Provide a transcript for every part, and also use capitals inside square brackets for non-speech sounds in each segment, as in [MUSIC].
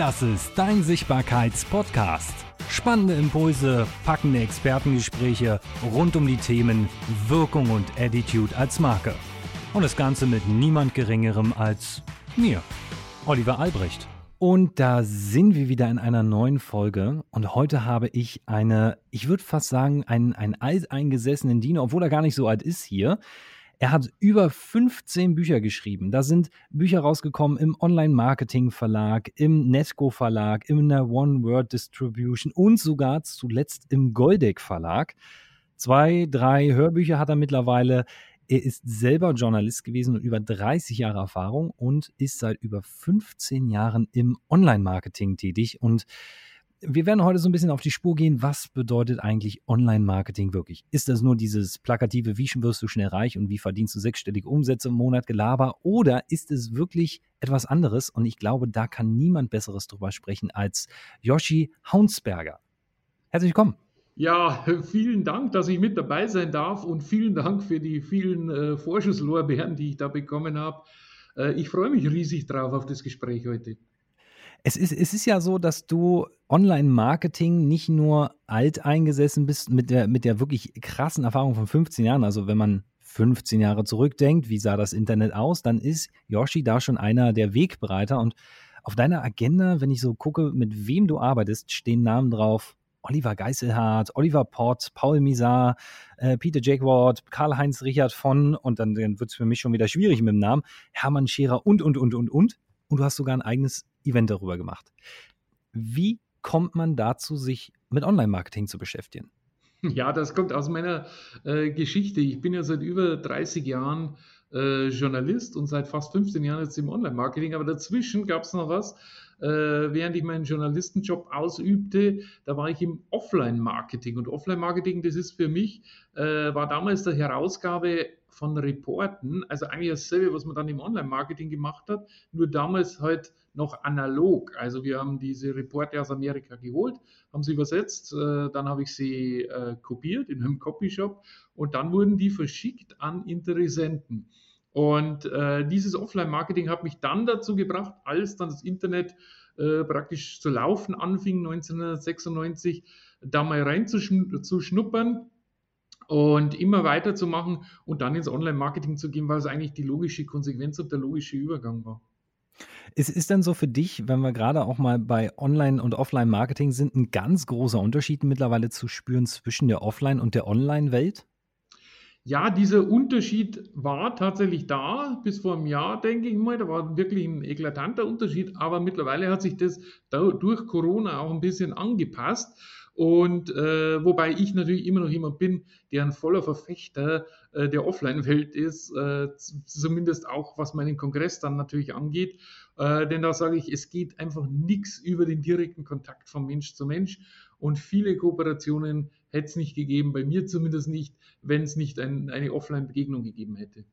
Das ist dein Sichtbarkeits-Podcast. Spannende Impulse, packende Expertengespräche rund um die Themen Wirkung und Attitude als Marke. Und das Ganze mit niemand Geringerem als mir, Oliver Albrecht. Und da sind wir wieder in einer neuen Folge. Und heute habe ich eine, ich würde fast sagen, einen, einen alteingesessenen Diener, obwohl er gar nicht so alt ist hier. Er hat über 15 Bücher geschrieben. Da sind Bücher rausgekommen im Online-Marketing-Verlag, im Netco-Verlag, in der One-Word-Distribution und sogar zuletzt im Goldeck-Verlag. Zwei, drei Hörbücher hat er mittlerweile. Er ist selber Journalist gewesen und über 30 Jahre Erfahrung und ist seit über 15 Jahren im Online-Marketing tätig. Und wir werden heute so ein bisschen auf die Spur gehen, was bedeutet eigentlich Online-Marketing wirklich? Ist das nur dieses plakative, wie wirst du schnell reich und wie verdienst du sechsstellige Umsätze im Monat Gelaber? Oder ist es wirklich etwas anderes? Und ich glaube, da kann niemand Besseres drüber sprechen als Yoshi Haunsberger. Herzlich willkommen. Ja, [LAUGHS] vielen Dank, dass ich mit dabei sein darf und vielen Dank für die vielen äh, Vorschusslorbeeren, die ich da bekommen habe. Äh, ich freue mich riesig drauf auf das Gespräch heute. Es ist, es ist ja so, dass du Online-Marketing nicht nur alt eingesessen bist mit der, mit der wirklich krassen Erfahrung von 15 Jahren. Also wenn man 15 Jahre zurückdenkt, wie sah das Internet aus, dann ist Yoshi da schon einer der Wegbereiter. Und auf deiner Agenda, wenn ich so gucke, mit wem du arbeitest, stehen Namen drauf. Oliver Geiselhardt, Oliver Pott, Paul Misar, äh, Peter Jackward, Karl-Heinz Richard von, und dann, dann wird es für mich schon wieder schwierig mit dem Namen, Hermann Scherer und, und, und, und, und. Und du hast sogar ein eigenes Event darüber gemacht. Wie kommt man dazu, sich mit Online-Marketing zu beschäftigen? [LAUGHS] Ja, das kommt aus meiner äh, Geschichte. Ich bin ja seit über 30 Jahren äh, Journalist und seit fast 15 Jahren jetzt im Online-Marketing. Aber dazwischen gab es noch was. Äh, während ich meinen Journalistenjob ausübte, da war ich im Offline-Marketing. Und Offline-Marketing, das ist für mich, äh, war damals der Herausgabe von Reporten, also eigentlich dasselbe, was man dann im Online-Marketing gemacht hat, nur damals halt noch analog. Also wir haben diese Reporte aus Amerika geholt, haben sie übersetzt, äh, dann habe ich sie äh, kopiert in einem Copyshop und dann wurden die verschickt an Interessenten. Und äh, dieses Offline-Marketing hat mich dann dazu gebracht, als dann das Internet praktisch zu laufen anfing, 1996, da mal reinzuschnuppern und immer weiterzumachen und dann ins Online-Marketing zu gehen, weil es eigentlich die logische Konsequenz und der logische Übergang war. Es ist denn so für dich, wenn wir gerade auch mal bei Online- und Offline-Marketing sind, ein ganz großer Unterschied mittlerweile zu spüren zwischen der Offline- und der Online-Welt? Ja, dieser Unterschied war tatsächlich da, bis vor einem Jahr, denke ich mal. Da war wirklich ein eklatanter Unterschied, aber mittlerweile hat sich das durch Corona auch ein bisschen angepasst. Und äh, wobei ich natürlich immer noch jemand bin, der ein voller Verfechter äh, der Offline-Welt ist, äh, zumindest auch was meinen Kongress dann natürlich angeht. Äh, denn da sage ich, es geht einfach nichts über den direkten Kontakt von Mensch zu Mensch. Und viele Kooperationen hätte es nicht gegeben, bei mir zumindest nicht, wenn es nicht ein, eine Offline-Begegnung gegeben hätte.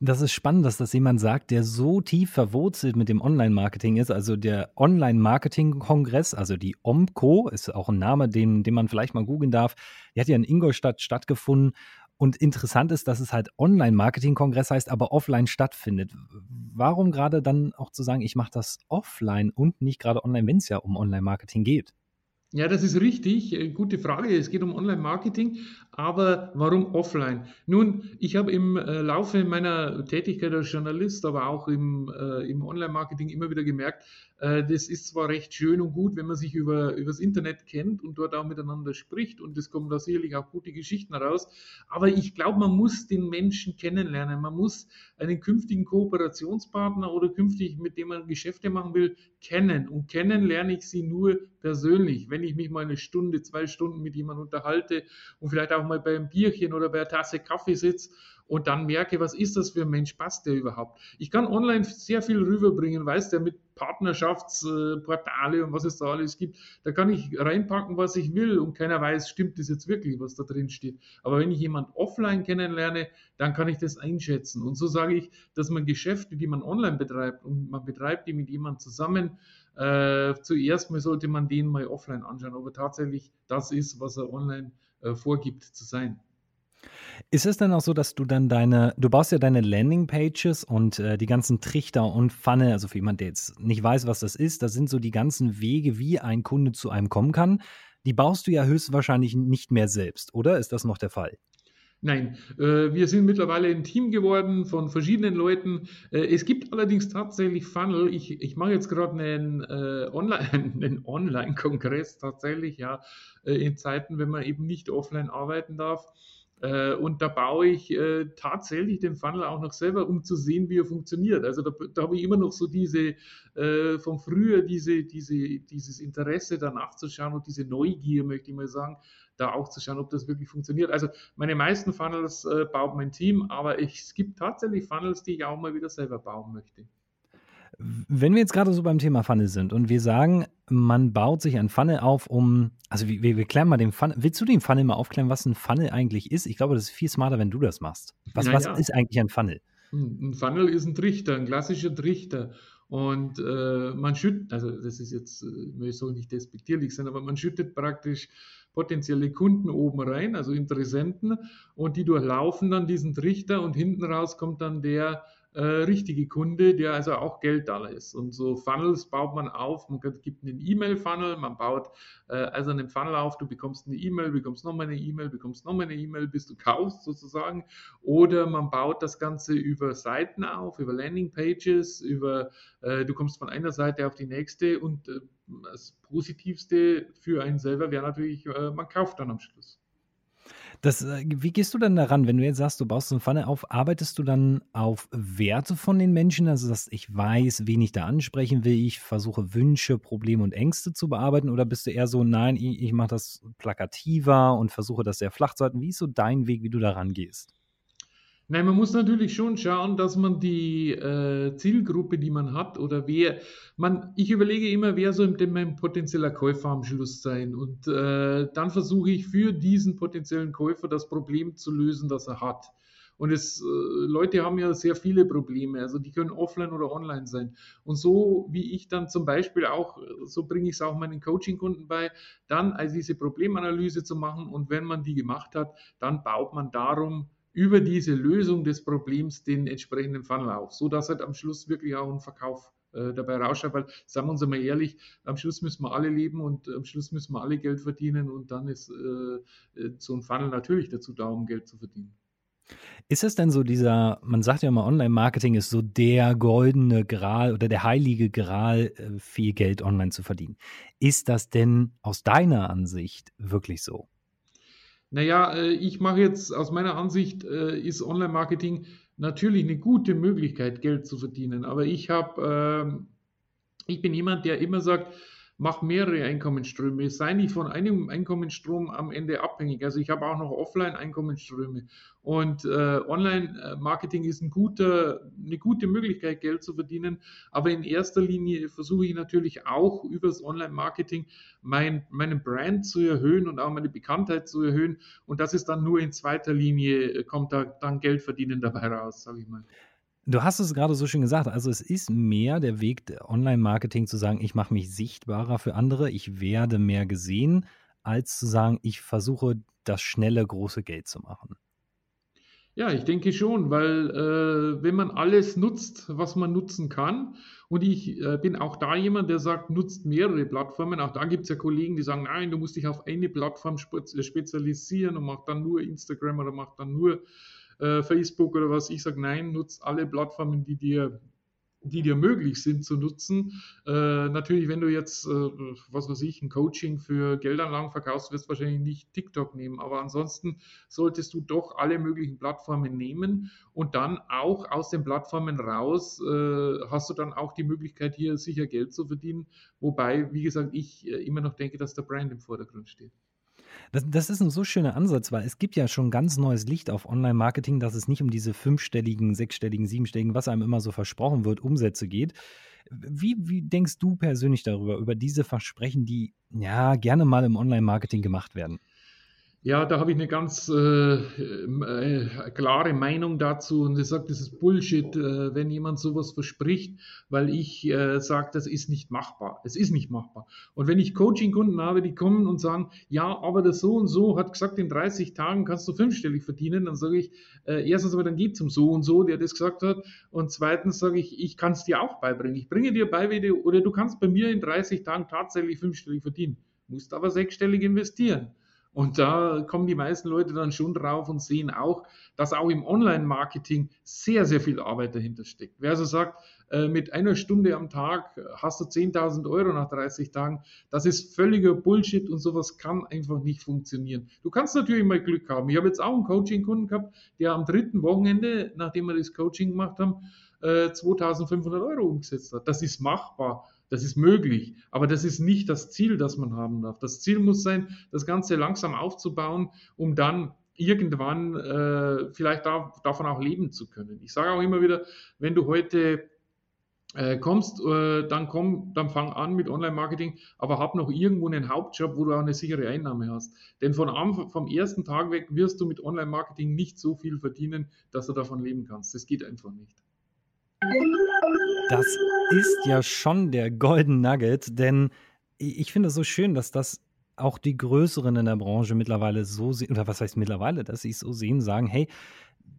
Das ist spannend, dass das jemand sagt, der so tief verwurzelt mit dem Online-Marketing ist. Also der Online-Marketing-Kongress, also die OMCO, ist auch ein Name, den, den man vielleicht mal googeln darf. Die hat ja in Ingolstadt stattgefunden. Und interessant ist, dass es halt Online-Marketing-Kongress heißt, aber offline stattfindet. Warum gerade dann auch zu sagen, ich mache das offline und nicht gerade online, wenn es ja um Online-Marketing geht? Ja, das ist richtig. Äh, gute Frage. Es geht um Online-Marketing, aber warum offline? Nun, ich habe im äh, Laufe meiner Tätigkeit als Journalist, aber auch im, äh, im Online-Marketing immer wieder gemerkt, das ist zwar recht schön und gut, wenn man sich über, übers Internet kennt und dort auch miteinander spricht und es kommen da sicherlich auch gute Geschichten raus, aber ich glaube, man muss den Menschen kennenlernen. Man muss einen künftigen Kooperationspartner oder künftig, mit dem man Geschäfte machen will, kennen. Und kennen lerne ich sie nur persönlich. Wenn ich mich mal eine Stunde, zwei Stunden mit jemandem unterhalte und vielleicht auch mal bei einem Bierchen oder bei einer Tasse Kaffee sitze und dann merke, was ist das für ein Mensch, passt der überhaupt? Ich kann online sehr viel rüberbringen, weiß der mit Partnerschaftsportale und was es da alles gibt. Da kann ich reinpacken, was ich will und keiner weiß, stimmt das jetzt wirklich, was da drin steht. Aber wenn ich jemanden offline kennenlerne, dann kann ich das einschätzen. Und so sage ich, dass man Geschäfte, die man online betreibt und man betreibt die mit jemandem zusammen, äh, zuerst mal sollte man den mal offline anschauen, ob er tatsächlich das ist, was er online äh, vorgibt zu sein. Ist es denn auch so, dass du dann deine, du baust ja deine Landingpages und äh, die ganzen Trichter und Pfanne, also für jemanden, der jetzt nicht weiß, was das ist, das sind so die ganzen Wege, wie ein Kunde zu einem kommen kann. Die baust du ja höchstwahrscheinlich nicht mehr selbst, oder? Ist das noch der Fall? Nein, äh, wir sind mittlerweile ein Team geworden von verschiedenen Leuten. Äh, es gibt allerdings tatsächlich Funnel. Ich, ich mache jetzt gerade einen äh, Online, [LAUGHS] Online-Kongress tatsächlich, ja, in Zeiten, wenn man eben nicht offline arbeiten darf. Äh, und da baue ich äh, tatsächlich den Funnel auch noch selber, um zu sehen, wie er funktioniert. Also da, da habe ich immer noch so diese äh, von früher, diese, diese, dieses Interesse danach zu schauen und diese Neugier, möchte ich mal sagen, da auch zu schauen, ob das wirklich funktioniert. Also meine meisten Funnels äh, baut mein Team, aber ich, es gibt tatsächlich Funnels, die ich auch mal wieder selber bauen möchte. Wenn wir jetzt gerade so beim Thema Pfanne sind und wir sagen, man baut sich ein Pfanne auf, um, also wir, wir klären mal den Pfanne, willst du den Pfanne mal aufklären, was ein Pfanne eigentlich ist? Ich glaube, das ist viel smarter, wenn du das machst. Was, was ist eigentlich ein Funnel? Ein Funnel ist ein Trichter, ein klassischer Trichter. Und äh, man schüttet, also das ist jetzt, äh, soll nicht despektierlich sein, aber man schüttet praktisch potenzielle Kunden oben rein, also Interessenten, und die durchlaufen dann diesen Trichter und hinten raus kommt dann der äh, richtige Kunde, der also auch Geld da ist. Und so Funnels baut man auf. Man gibt einen E-Mail-Funnel, man baut äh, also einen Funnel auf, du bekommst eine E-Mail, bekommst nochmal eine E-Mail, bekommst nochmal eine E-Mail, bis du kaufst sozusagen. Oder man baut das Ganze über Seiten auf, über Landing-Pages, über, äh, du kommst von einer Seite auf die nächste und äh, das Positivste für einen selber wäre natürlich, äh, man kauft dann am Schluss. Das, äh, wie gehst du dann daran, wenn du jetzt sagst, du baust so eine Pfanne auf, arbeitest du dann auf Werte von den Menschen? Also, dass ich weiß, wen ich da ansprechen will, ich versuche Wünsche, Probleme und Ängste zu bearbeiten oder bist du eher so, nein, ich, ich mache das plakativer und versuche das sehr flach zu halten? Wie ist so dein Weg, wie du daran gehst? Nein, man muss natürlich schon schauen, dass man die äh, Zielgruppe, die man hat, oder wer, man, ich überlege immer, wer soll denn mein potenzieller Käufer am Schluss sein. Und äh, dann versuche ich für diesen potenziellen Käufer das Problem zu lösen, das er hat. Und es, äh, Leute haben ja sehr viele Probleme, also die können offline oder online sein. Und so wie ich dann zum Beispiel auch, so bringe ich es auch meinen Coaching-Kunden bei, dann also diese Problemanalyse zu machen. Und wenn man die gemacht hat, dann baut man darum über diese Lösung des Problems den entsprechenden Funnel auf, so dass halt am Schluss wirklich auch ein Verkauf äh, dabei rausschaut, weil, sagen wir uns einmal ehrlich, am Schluss müssen wir alle leben und am Schluss müssen wir alle Geld verdienen und dann ist äh, äh so ein Funnel natürlich dazu da, um Geld zu verdienen. Ist es denn so dieser, man sagt ja immer, Online-Marketing ist so der goldene Gral oder der heilige Gral, äh, viel Geld online zu verdienen. Ist das denn aus deiner Ansicht wirklich so? Naja, äh, ich mache jetzt aus meiner Ansicht, äh, ist Online-Marketing natürlich eine gute Möglichkeit, Geld zu verdienen. Aber ich habe, ähm, ich bin jemand, der immer sagt, mach mehrere Einkommensströme. Sei nicht von einem Einkommensstrom am Ende abhängig. Also ich habe auch noch Offline-Einkommensströme. Und äh, Online-Marketing ist ein guter, eine gute Möglichkeit, Geld zu verdienen. Aber in erster Linie versuche ich natürlich auch über das Online-Marketing mein, meinen Brand zu erhöhen und auch meine Bekanntheit zu erhöhen. Und das ist dann nur in zweiter Linie, kommt da dann Geld verdienen dabei raus, sage ich mal. Du hast es gerade so schön gesagt. Also es ist mehr der Weg Online-Marketing zu sagen, ich mache mich sichtbarer für andere, ich werde mehr gesehen, als zu sagen, ich versuche das schnelle, große Geld zu machen. Ja, ich denke schon, weil äh, wenn man alles nutzt, was man nutzen kann, und ich äh, bin auch da jemand, der sagt, nutzt mehrere Plattformen. Auch da gibt es ja Kollegen, die sagen, nein, du musst dich auf eine Plattform spezialisieren und mach dann nur Instagram oder mach dann nur äh, Facebook oder was. Ich sage, nein, nutzt alle Plattformen, die dir die dir möglich sind zu nutzen. Äh, natürlich, wenn du jetzt, äh, was weiß ich, ein Coaching für Geldanlagen verkaufst, wirst du wahrscheinlich nicht TikTok nehmen. Aber ansonsten solltest du doch alle möglichen Plattformen nehmen und dann auch aus den Plattformen raus äh, hast du dann auch die Möglichkeit, hier sicher Geld zu verdienen. Wobei, wie gesagt, ich äh, immer noch denke, dass der Brand im Vordergrund steht. Das, das ist ein so schöner Ansatz, weil es gibt ja schon ganz neues Licht auf Online-Marketing, dass es nicht um diese fünfstelligen, sechsstelligen, siebenstelligen, was einem immer so versprochen wird, Umsätze geht. Wie, wie denkst du persönlich darüber, über diese Versprechen, die ja gerne mal im Online-Marketing gemacht werden? Ja, da habe ich eine ganz äh, äh, klare Meinung dazu und ich sage, das ist Bullshit, äh, wenn jemand sowas verspricht, weil ich äh, sage, das ist nicht machbar. Es ist nicht machbar. Und wenn ich Coaching-Kunden habe, die kommen und sagen, ja, aber das so und so hat gesagt, in 30 Tagen kannst du fünfstellig verdienen, dann sage ich, äh, erstens aber dann geht zum so und so, der das gesagt hat, und zweitens sage ich, ich kann es dir auch beibringen. Ich bringe dir bei, oder du kannst bei mir in 30 Tagen tatsächlich fünfstellig verdienen, musst aber sechsstellig investieren. Und da kommen die meisten Leute dann schon drauf und sehen auch, dass auch im Online-Marketing sehr, sehr viel Arbeit dahinter steckt. Wer also sagt, äh, mit einer Stunde am Tag hast du 10.000 Euro nach 30 Tagen, das ist völliger Bullshit und sowas kann einfach nicht funktionieren. Du kannst natürlich mal Glück haben. Ich habe jetzt auch einen Coaching-Kunden gehabt, der am dritten Wochenende, nachdem wir das Coaching gemacht haben, 2.500 äh, Euro umgesetzt hat. Das ist machbar. Das ist möglich, aber das ist nicht das Ziel, das man haben darf. Das Ziel muss sein, das Ganze langsam aufzubauen, um dann irgendwann äh, vielleicht da, davon auch leben zu können. Ich sage auch immer wieder, wenn du heute äh, kommst, äh, dann komm, dann fang an mit Online-Marketing, aber hab noch irgendwo einen Hauptjob, wo du auch eine sichere Einnahme hast. Denn von Anfang, vom ersten Tag weg wirst du mit Online-Marketing nicht so viel verdienen, dass du davon leben kannst. Das geht einfach nicht. Das ist ja schon der Golden Nugget, denn ich finde es so schön, dass das auch die Größeren in der Branche mittlerweile so sehen, oder was heißt mittlerweile, dass sie es so sehen, sagen, hey,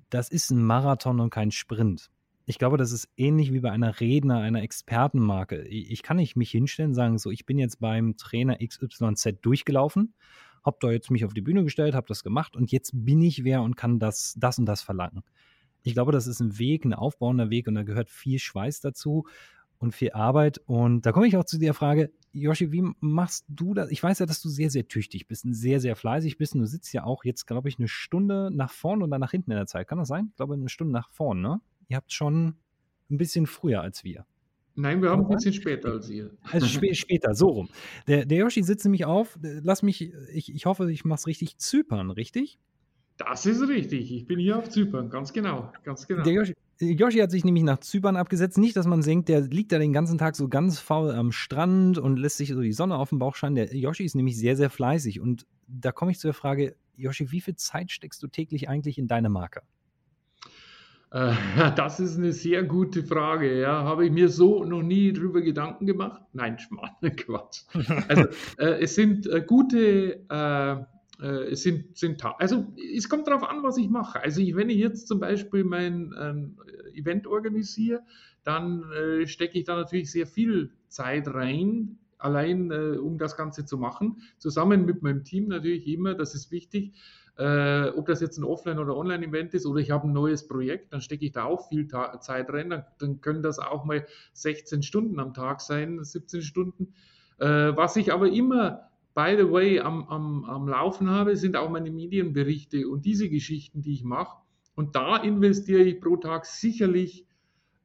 das ist ein Marathon und kein Sprint. Ich glaube, das ist ähnlich wie bei einer Redner, einer Expertenmarke. Ich kann nicht mich hinstellen und sagen, so, ich bin jetzt beim Trainer XYZ durchgelaufen, habe da jetzt mich auf die Bühne gestellt, habe das gemacht und jetzt bin ich wer und kann das, das und das verlangen ich glaube, das ist ein Weg, ein aufbauender Weg und da gehört viel Schweiß dazu und viel Arbeit. Und da komme ich auch zu der Frage, Joshi, wie machst du das? Ich weiß ja, dass du sehr, sehr tüchtig bist und sehr, sehr fleißig bist. Und du sitzt ja auch jetzt, glaube ich, eine Stunde nach vorn oder nach hinten in der Zeit. Kann das sein? Ich glaube, eine Stunde nach vorn, ne? Ihr habt schon ein bisschen früher als wir. Nein, wir haben ein bisschen später als ihr. Also [LAUGHS] spä später, so rum. Der, der Yoshi sitzt nämlich auf. Lass mich, ich, ich hoffe, ich mache es richtig. Zypern, richtig? Das ist richtig. Ich bin hier auf Zypern, ganz genau, ganz genau. Der Yoshi, Yoshi hat sich nämlich nach Zypern abgesetzt. Nicht, dass man denkt, der liegt da den ganzen Tag so ganz faul am Strand und lässt sich so die Sonne auf den Bauch scheinen. Der Yoshi ist nämlich sehr, sehr fleißig. Und da komme ich zu der Frage, Yoshi, wie viel Zeit steckst du täglich eigentlich in deine Marke? Äh, [LAUGHS] das ist eine sehr gute Frage. Ja, habe ich mir so noch nie drüber Gedanken gemacht? Nein, Schmarrn, [LAUGHS] Quatsch. Also äh, es sind äh, gute äh, äh, es sind, sind also es kommt darauf an, was ich mache. Also ich, wenn ich jetzt zum Beispiel mein ähm, Event organisiere, dann äh, stecke ich da natürlich sehr viel Zeit rein, allein äh, um das Ganze zu machen. Zusammen mit meinem Team natürlich immer, das ist wichtig. Äh, ob das jetzt ein Offline- oder Online-Event ist oder ich habe ein neues Projekt, dann stecke ich da auch viel Ta Zeit rein. Dann, dann, können das auch mal 16 Stunden am Tag sein, 17 Stunden. Äh, was ich aber immer by the way, am, am, am Laufen habe, sind auch meine Medienberichte und diese Geschichten, die ich mache. Und da investiere ich pro Tag sicherlich,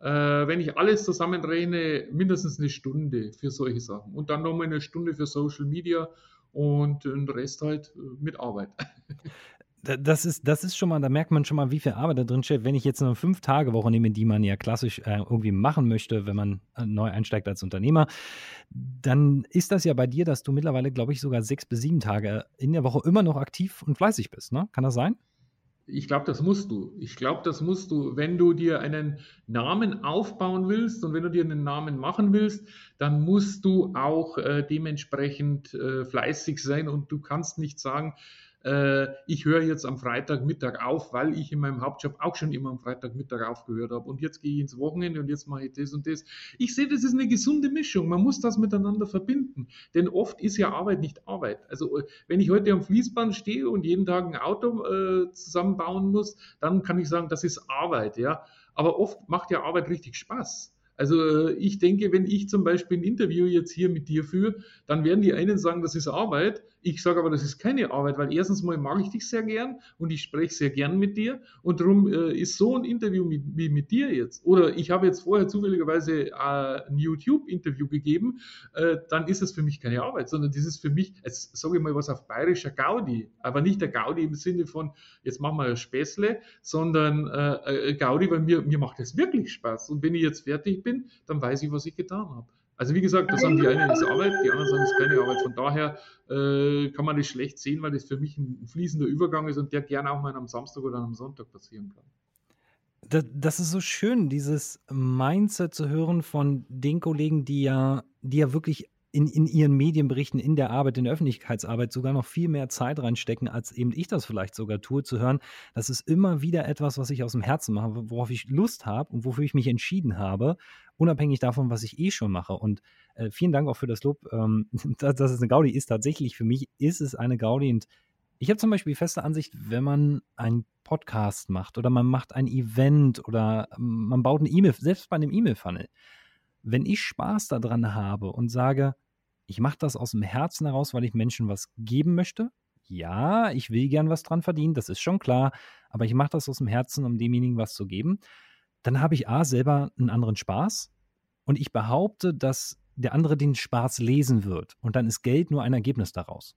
äh, wenn ich alles zusammenrechne, mindestens eine Stunde für solche Sachen. Und dann nochmal eine Stunde für Social Media und den Rest halt äh, mit Arbeit. [LAUGHS] Das ist, das ist schon mal, da merkt man schon mal, wie viel Arbeit da drin steht. Wenn ich jetzt eine Fünf-Tage-Woche nehme, die man ja klassisch äh, irgendwie machen möchte, wenn man äh, neu einsteigt als Unternehmer, dann ist das ja bei dir, dass du mittlerweile, glaube ich, sogar sechs bis sieben Tage in der Woche immer noch aktiv und fleißig bist. Ne? Kann das sein? Ich glaube, das musst du. Ich glaube, das musst du. Wenn du dir einen Namen aufbauen willst und wenn du dir einen Namen machen willst, dann musst du auch äh, dementsprechend äh, fleißig sein und du kannst nicht sagen, äh, ich höre jetzt am Freitagmittag auf, weil ich in meinem Hauptjob auch schon immer am Freitagmittag aufgehört habe. Und jetzt gehe ich ins Wochenende und jetzt mache ich das und das. Ich sehe, das ist eine gesunde Mischung. Man muss das miteinander verbinden. Denn oft ist ja Arbeit nicht Arbeit. Also äh, wenn ich heute am Fließband stehe und jeden Tag ein Auto äh, zusammenbauen muss, dann kann ich sagen, das ist Arbeit. Ja? Aber oft macht ja Arbeit richtig Spaß. Also äh, ich denke, wenn ich zum Beispiel ein Interview jetzt hier mit dir führe, dann werden die einen sagen, das ist Arbeit. Ich sage aber, das ist keine Arbeit, weil erstens mal mag ich dich sehr gern und ich spreche sehr gern mit dir und darum äh, ist so ein Interview mit, wie mit dir jetzt. Oder ich habe jetzt vorher zufälligerweise äh, ein YouTube-Interview gegeben, äh, dann ist es für mich keine Arbeit, sondern das ist für mich, jetzt sage ich mal was auf bayerischer Gaudi, aber nicht der Gaudi im Sinne von, jetzt machen wir ein Späßle, sondern äh, Gaudi, weil mir, mir macht es wirklich Spaß. Und wenn ich jetzt fertig bin, dann weiß ich, was ich getan habe. Also wie gesagt, das sagen die einen ist Arbeit, die anderen sagen es ist keine Arbeit. Von daher äh, kann man das schlecht sehen, weil das für mich ein fließender Übergang ist und der gerne auch mal am Samstag oder am Sonntag passieren kann. Das, das ist so schön, dieses Mindset zu hören von den Kollegen, die ja, die ja wirklich in, in ihren Medienberichten, in der Arbeit, in der Öffentlichkeitsarbeit sogar noch viel mehr Zeit reinstecken, als eben ich das vielleicht sogar tue, zu hören, das ist immer wieder etwas, was ich aus dem Herzen mache, worauf ich Lust habe und wofür ich mich entschieden habe, unabhängig davon, was ich eh schon mache. Und äh, vielen Dank auch für das Lob, ähm, [LAUGHS] dass, dass es eine Gaudi ist. Tatsächlich, für mich ist es eine Gaudi und ich habe zum Beispiel feste Ansicht, wenn man einen Podcast macht oder man macht ein Event oder man baut eine E-Mail, selbst bei einem E-Mail-Funnel, wenn ich Spaß daran habe und sage, ich mache das aus dem Herzen heraus, weil ich Menschen was geben möchte. Ja, ich will gern was dran verdienen, das ist schon klar, aber ich mache das aus dem Herzen, um demjenigen was zu geben. Dann habe ich A selber einen anderen Spaß und ich behaupte, dass der andere den Spaß lesen wird und dann ist Geld nur ein Ergebnis daraus.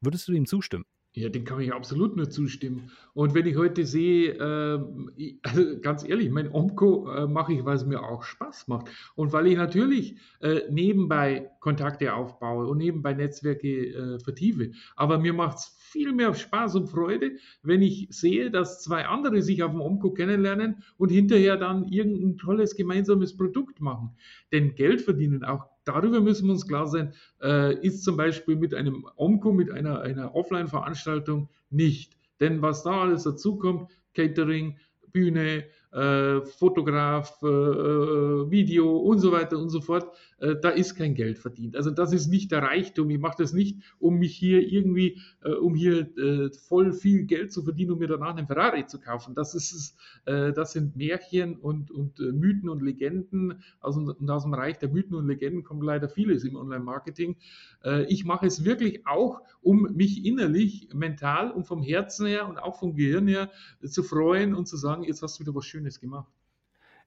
Würdest du ihm zustimmen? Ja, den kann ich absolut nur zustimmen. Und wenn ich heute sehe, äh, [LAUGHS] also ganz ehrlich, mein Omco äh, mache ich, weil es mir auch Spaß macht. Und weil ich natürlich äh, nebenbei Kontakte aufbaue und nebenbei Netzwerke äh, vertiefe. Aber mir macht es viel mehr Spaß und Freude, wenn ich sehe, dass zwei andere sich auf dem Omco kennenlernen und hinterher dann irgendein tolles gemeinsames Produkt machen. Denn Geld verdienen, auch darüber müssen wir uns klar sein, äh, ist zum Beispiel mit einem Omco, mit einer, einer Offline-Veranstaltung nicht. Denn was da alles dazukommt, Catering, Bühne, äh, Fotograf, äh, äh, Video und so weiter und so fort, da ist kein Geld verdient. Also das ist nicht der Reichtum. Ich mache das nicht, um mich hier irgendwie, äh, um hier äh, voll viel Geld zu verdienen, um mir danach einen Ferrari zu kaufen. Das ist, das sind Märchen und, und Mythen und Legenden. Aus, und aus dem Reich der Mythen und Legenden kommt leider vieles im Online-Marketing. ich mache es wirklich auch, um mich innerlich, mental und vom Herzen her und auch vom Gehirn her zu freuen und zu sagen, jetzt hast du wieder was Schönes gemacht.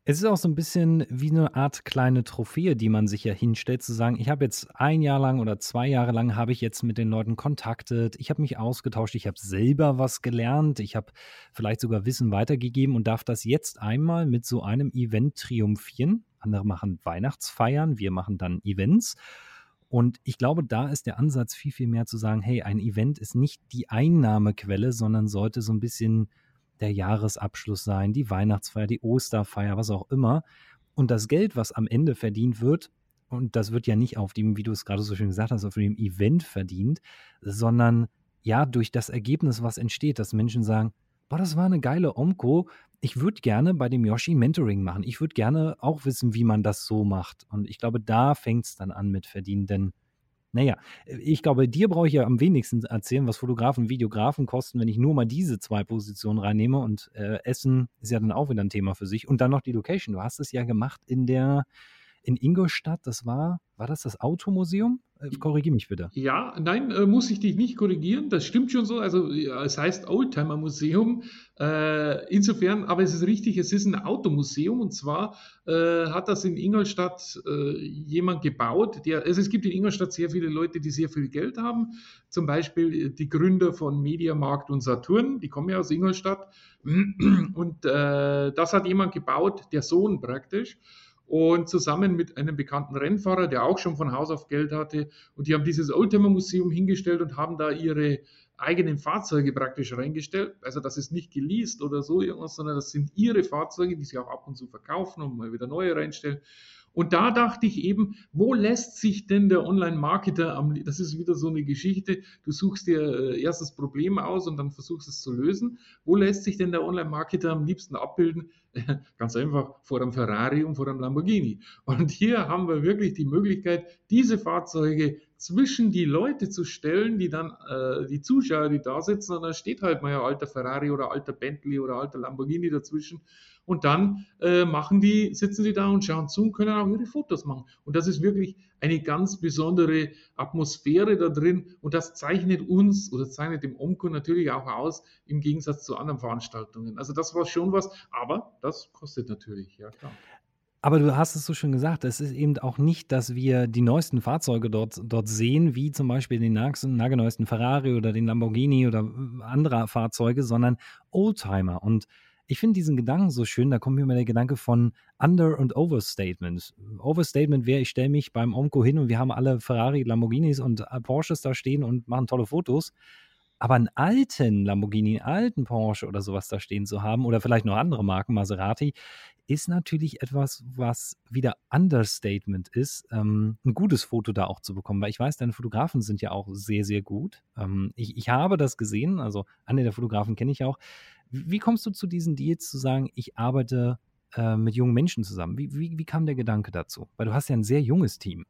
Es ist auch so ein bisschen wie eine Art kleine Trophäe, die man sich ja hinstellt, zu sagen, ich habe jetzt ein Jahr lang oder zwei Jahre lang habe ich jetzt mit den Leuten kontaktet, ich habe mich ausgetauscht, ich habe selber was gelernt, ich habe vielleicht sogar Wissen weitergegeben und darf das jetzt einmal mit so einem Event triumphieren. Andere machen Weihnachtsfeiern, wir machen dann Events. Und ich glaube, da ist der Ansatz viel, viel mehr zu sagen, hey, ein Event ist nicht die Einnahmequelle, sondern sollte so ein bisschen der Jahresabschluss sein, die Weihnachtsfeier, die Osterfeier, was auch immer. Und das Geld, was am Ende verdient wird, und das wird ja nicht auf dem, wie du es gerade so schön gesagt hast, auf dem Event verdient, sondern ja durch das Ergebnis, was entsteht, dass Menschen sagen, boah, das war eine geile Omco. Ich würde gerne bei dem Yoshi Mentoring machen. Ich würde gerne auch wissen, wie man das so macht. Und ich glaube, da fängt es dann an mit Verdienen, denn naja, äh, ich glaube, dir brauche ich ja am wenigsten erzählen, was Fotografen und Videografen kosten, wenn ich nur mal diese zwei Positionen reinnehme. Und äh, Essen ist ja dann auch wieder ein Thema für sich. Und dann noch die Location. Du hast es ja gemacht in der, in Ingolstadt. Das war, war das das Automuseum? Äh, korrigiere mich bitte. Ja, nein, äh, muss ich dich nicht korrigieren. Das stimmt schon so. Also es heißt Oldtimer Museum. Äh, insofern, aber es ist richtig, es ist ein Automuseum und zwar hat das in Ingolstadt jemand gebaut. Der, also es gibt in Ingolstadt sehr viele Leute, die sehr viel Geld haben. Zum Beispiel die Gründer von Mediamarkt und Saturn, die kommen ja aus Ingolstadt. Und das hat jemand gebaut, der Sohn praktisch und zusammen mit einem bekannten Rennfahrer, der auch schon von Haus auf Geld hatte. Und die haben dieses Oldtimer Museum hingestellt und haben da ihre eigenen Fahrzeuge praktisch reingestellt. Also das ist nicht geleast oder so irgendwas, sondern das sind ihre Fahrzeuge, die sie auch ab und zu verkaufen und mal wieder neue reinstellen. Und da dachte ich eben, wo lässt sich denn der Online-Marketer am, das ist wieder so eine Geschichte, du suchst dir äh, erst das Problem aus und dann versuchst es zu lösen. Wo lässt sich denn der Online-Marketer am liebsten abbilden? [LAUGHS] Ganz einfach vor einem Ferrari und vor einem Lamborghini. Und hier haben wir wirklich die Möglichkeit, diese Fahrzeuge zwischen die Leute zu stellen, die dann, äh, die Zuschauer, die da sitzen, und da steht halt mal ein alter Ferrari oder alter Bentley oder alter Lamborghini dazwischen. Und dann äh, machen die, sitzen sie da und schauen zu und können auch ihre Fotos machen. Und das ist wirklich eine ganz besondere Atmosphäre da drin. Und das zeichnet uns oder zeichnet dem Omco natürlich auch aus, im Gegensatz zu anderen Veranstaltungen. Also das war schon was, aber das kostet natürlich, ja klar. Aber du hast es so schon gesagt, es ist eben auch nicht, dass wir die neuesten Fahrzeuge dort, dort sehen, wie zum Beispiel den nagelneuesten Ferrari oder den Lamborghini oder andere Fahrzeuge, sondern Oldtimer. Und ich finde diesen Gedanken so schön, da kommt mir immer der Gedanke von Under- und Overstatement. Overstatement wäre, ich stelle mich beim Omco hin und wir haben alle Ferrari, Lamborghinis und äh, Porsches da stehen und machen tolle Fotos. Aber einen alten Lamborghini, einen alten Porsche oder sowas da stehen zu haben, oder vielleicht noch andere Marken, Maserati, ist natürlich etwas, was wieder Understatement ist, ähm, ein gutes Foto da auch zu bekommen, weil ich weiß, deine Fotografen sind ja auch sehr, sehr gut. Ähm, ich, ich habe das gesehen, also eine der Fotografen kenne ich auch. Wie, kommst du zu diesen Deals zu sagen, ich arbeite äh, mit jungen Menschen zusammen? Wie, wie, wie kam der Gedanke dazu? Weil du hast ja ein sehr junges Team.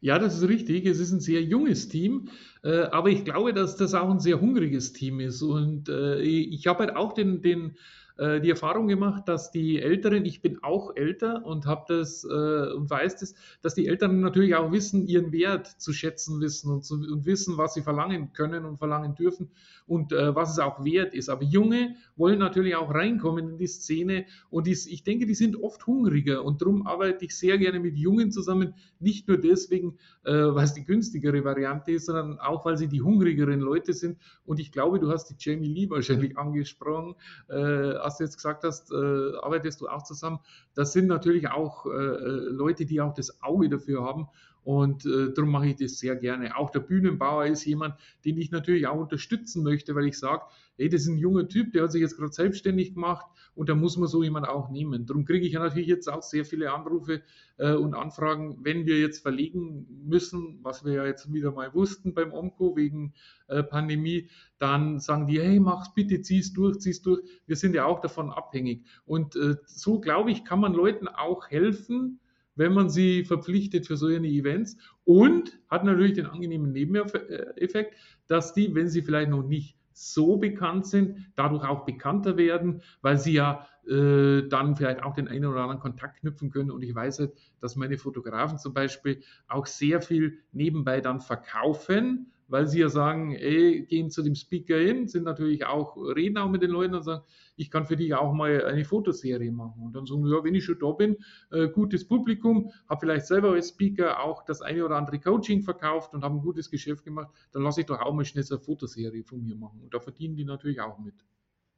Ja, das ist richtig. Es ist ein sehr junges Team, äh, aber ich glaube, dass das auch ein sehr hungriges Team ist. Und äh, ich habe halt auch den, den äh, die Erfahrung gemacht, dass die Älteren, ich bin auch älter und habe das äh, und weiß das, dass die Älteren natürlich auch wissen, ihren Wert zu schätzen wissen und, zu, und wissen, was sie verlangen können und verlangen dürfen und äh, was es auch wert ist. Aber Junge wollen natürlich auch reinkommen in die Szene und die, ich denke, die sind oft hungriger und darum arbeite ich sehr gerne mit Jungen zusammen, nicht nur deswegen, äh, weil es die günstigere Variante ist, sondern auch, weil sie die hungrigeren Leute sind und ich glaube, du hast die Jamie Lee wahrscheinlich angesprochen, äh, was du jetzt gesagt hast, äh, arbeitest du auch zusammen. Das sind natürlich auch äh, äh, Leute, die auch das Auge dafür haben. Und äh, darum mache ich das sehr gerne. Auch der Bühnenbauer ist jemand, den ich natürlich auch unterstützen möchte, weil ich sage, hey, das ist ein junger Typ, der hat sich jetzt gerade selbstständig gemacht und da muss man so jemand auch nehmen. Darum kriege ich ja natürlich jetzt auch sehr viele Anrufe äh, und Anfragen, wenn wir jetzt verlegen müssen, was wir ja jetzt wieder mal wussten beim Omco wegen äh, Pandemie, dann sagen die, hey, mach's bitte, zieh's durch, zieh's durch. Wir sind ja auch davon abhängig. Und äh, so, glaube ich, kann man Leuten auch helfen, wenn man sie verpflichtet für solche Events und hat natürlich den angenehmen Nebeneffekt, dass die, wenn sie vielleicht noch nicht so bekannt sind, dadurch auch bekannter werden, weil sie ja äh, dann vielleicht auch den einen oder anderen Kontakt knüpfen können. Und ich weiß halt, dass meine Fotografen zum Beispiel auch sehr viel nebenbei dann verkaufen, weil sie ja sagen, ey, gehen zu dem Speaker hin, sind natürlich auch, reden auch mit den Leuten und sagen, ich kann für dich auch mal eine Fotoserie machen. Und dann sagen, ja, wenn ich schon da bin, äh, gutes Publikum, habe vielleicht selber als Speaker auch das eine oder andere Coaching verkauft und habe ein gutes Geschäft gemacht, dann lasse ich doch auch mal schnell so eine Fotoserie von mir machen. Und da verdienen die natürlich auch mit.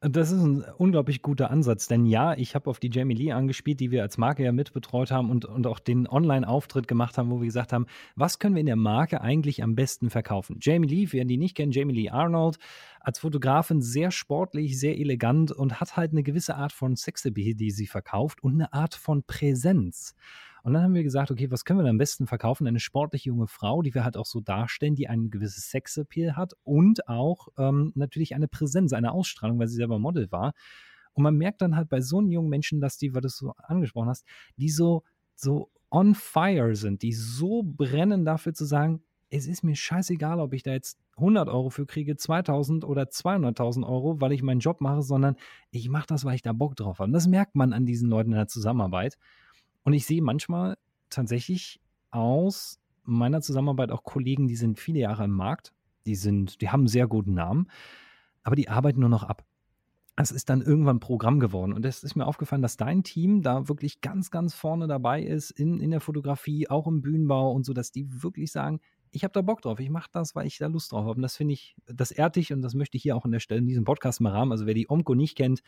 Das ist ein unglaublich guter Ansatz, denn ja, ich habe auf die Jamie Lee angespielt, die wir als Marke ja mitbetreut haben und, und auch den Online-Auftritt gemacht haben, wo wir gesagt haben, was können wir in der Marke eigentlich am besten verkaufen? Jamie Lee, wer die nicht kennen, Jamie Lee Arnold, als Fotografin sehr sportlich, sehr elegant und hat halt eine gewisse Art von Sexappeal, die sie verkauft und eine Art von Präsenz. Und dann haben wir gesagt, okay, was können wir am besten verkaufen? Eine sportliche junge Frau, die wir halt auch so darstellen, die ein gewisses Sexappeal hat und auch ähm, natürlich eine Präsenz, eine Ausstrahlung, weil sie selber Model war. Und man merkt dann halt bei so einem jungen Menschen, dass die, weil du es so angesprochen hast, die so, so on fire sind, die so brennen dafür zu sagen, es ist mir scheißegal, ob ich da jetzt 100 Euro für kriege, 2000 oder 200.000 Euro, weil ich meinen Job mache, sondern ich mache das, weil ich da Bock drauf habe. Und das merkt man an diesen Leuten in der Zusammenarbeit. Und ich sehe manchmal tatsächlich aus meiner Zusammenarbeit auch Kollegen, die sind viele Jahre im Markt, die sind, die haben einen sehr guten Namen, aber die arbeiten nur noch ab. Es ist dann irgendwann Programm geworden. Und es ist mir aufgefallen, dass dein Team da wirklich ganz, ganz vorne dabei ist, in, in der Fotografie, auch im Bühnenbau und so, dass die wirklich sagen, ich habe da Bock drauf, ich mache das, weil ich da Lust drauf habe. Und das finde ich, das ehrt dich und das möchte ich hier auch an der Stelle in diesem Podcast mal rahmen. Also wer die Omco nicht kennt,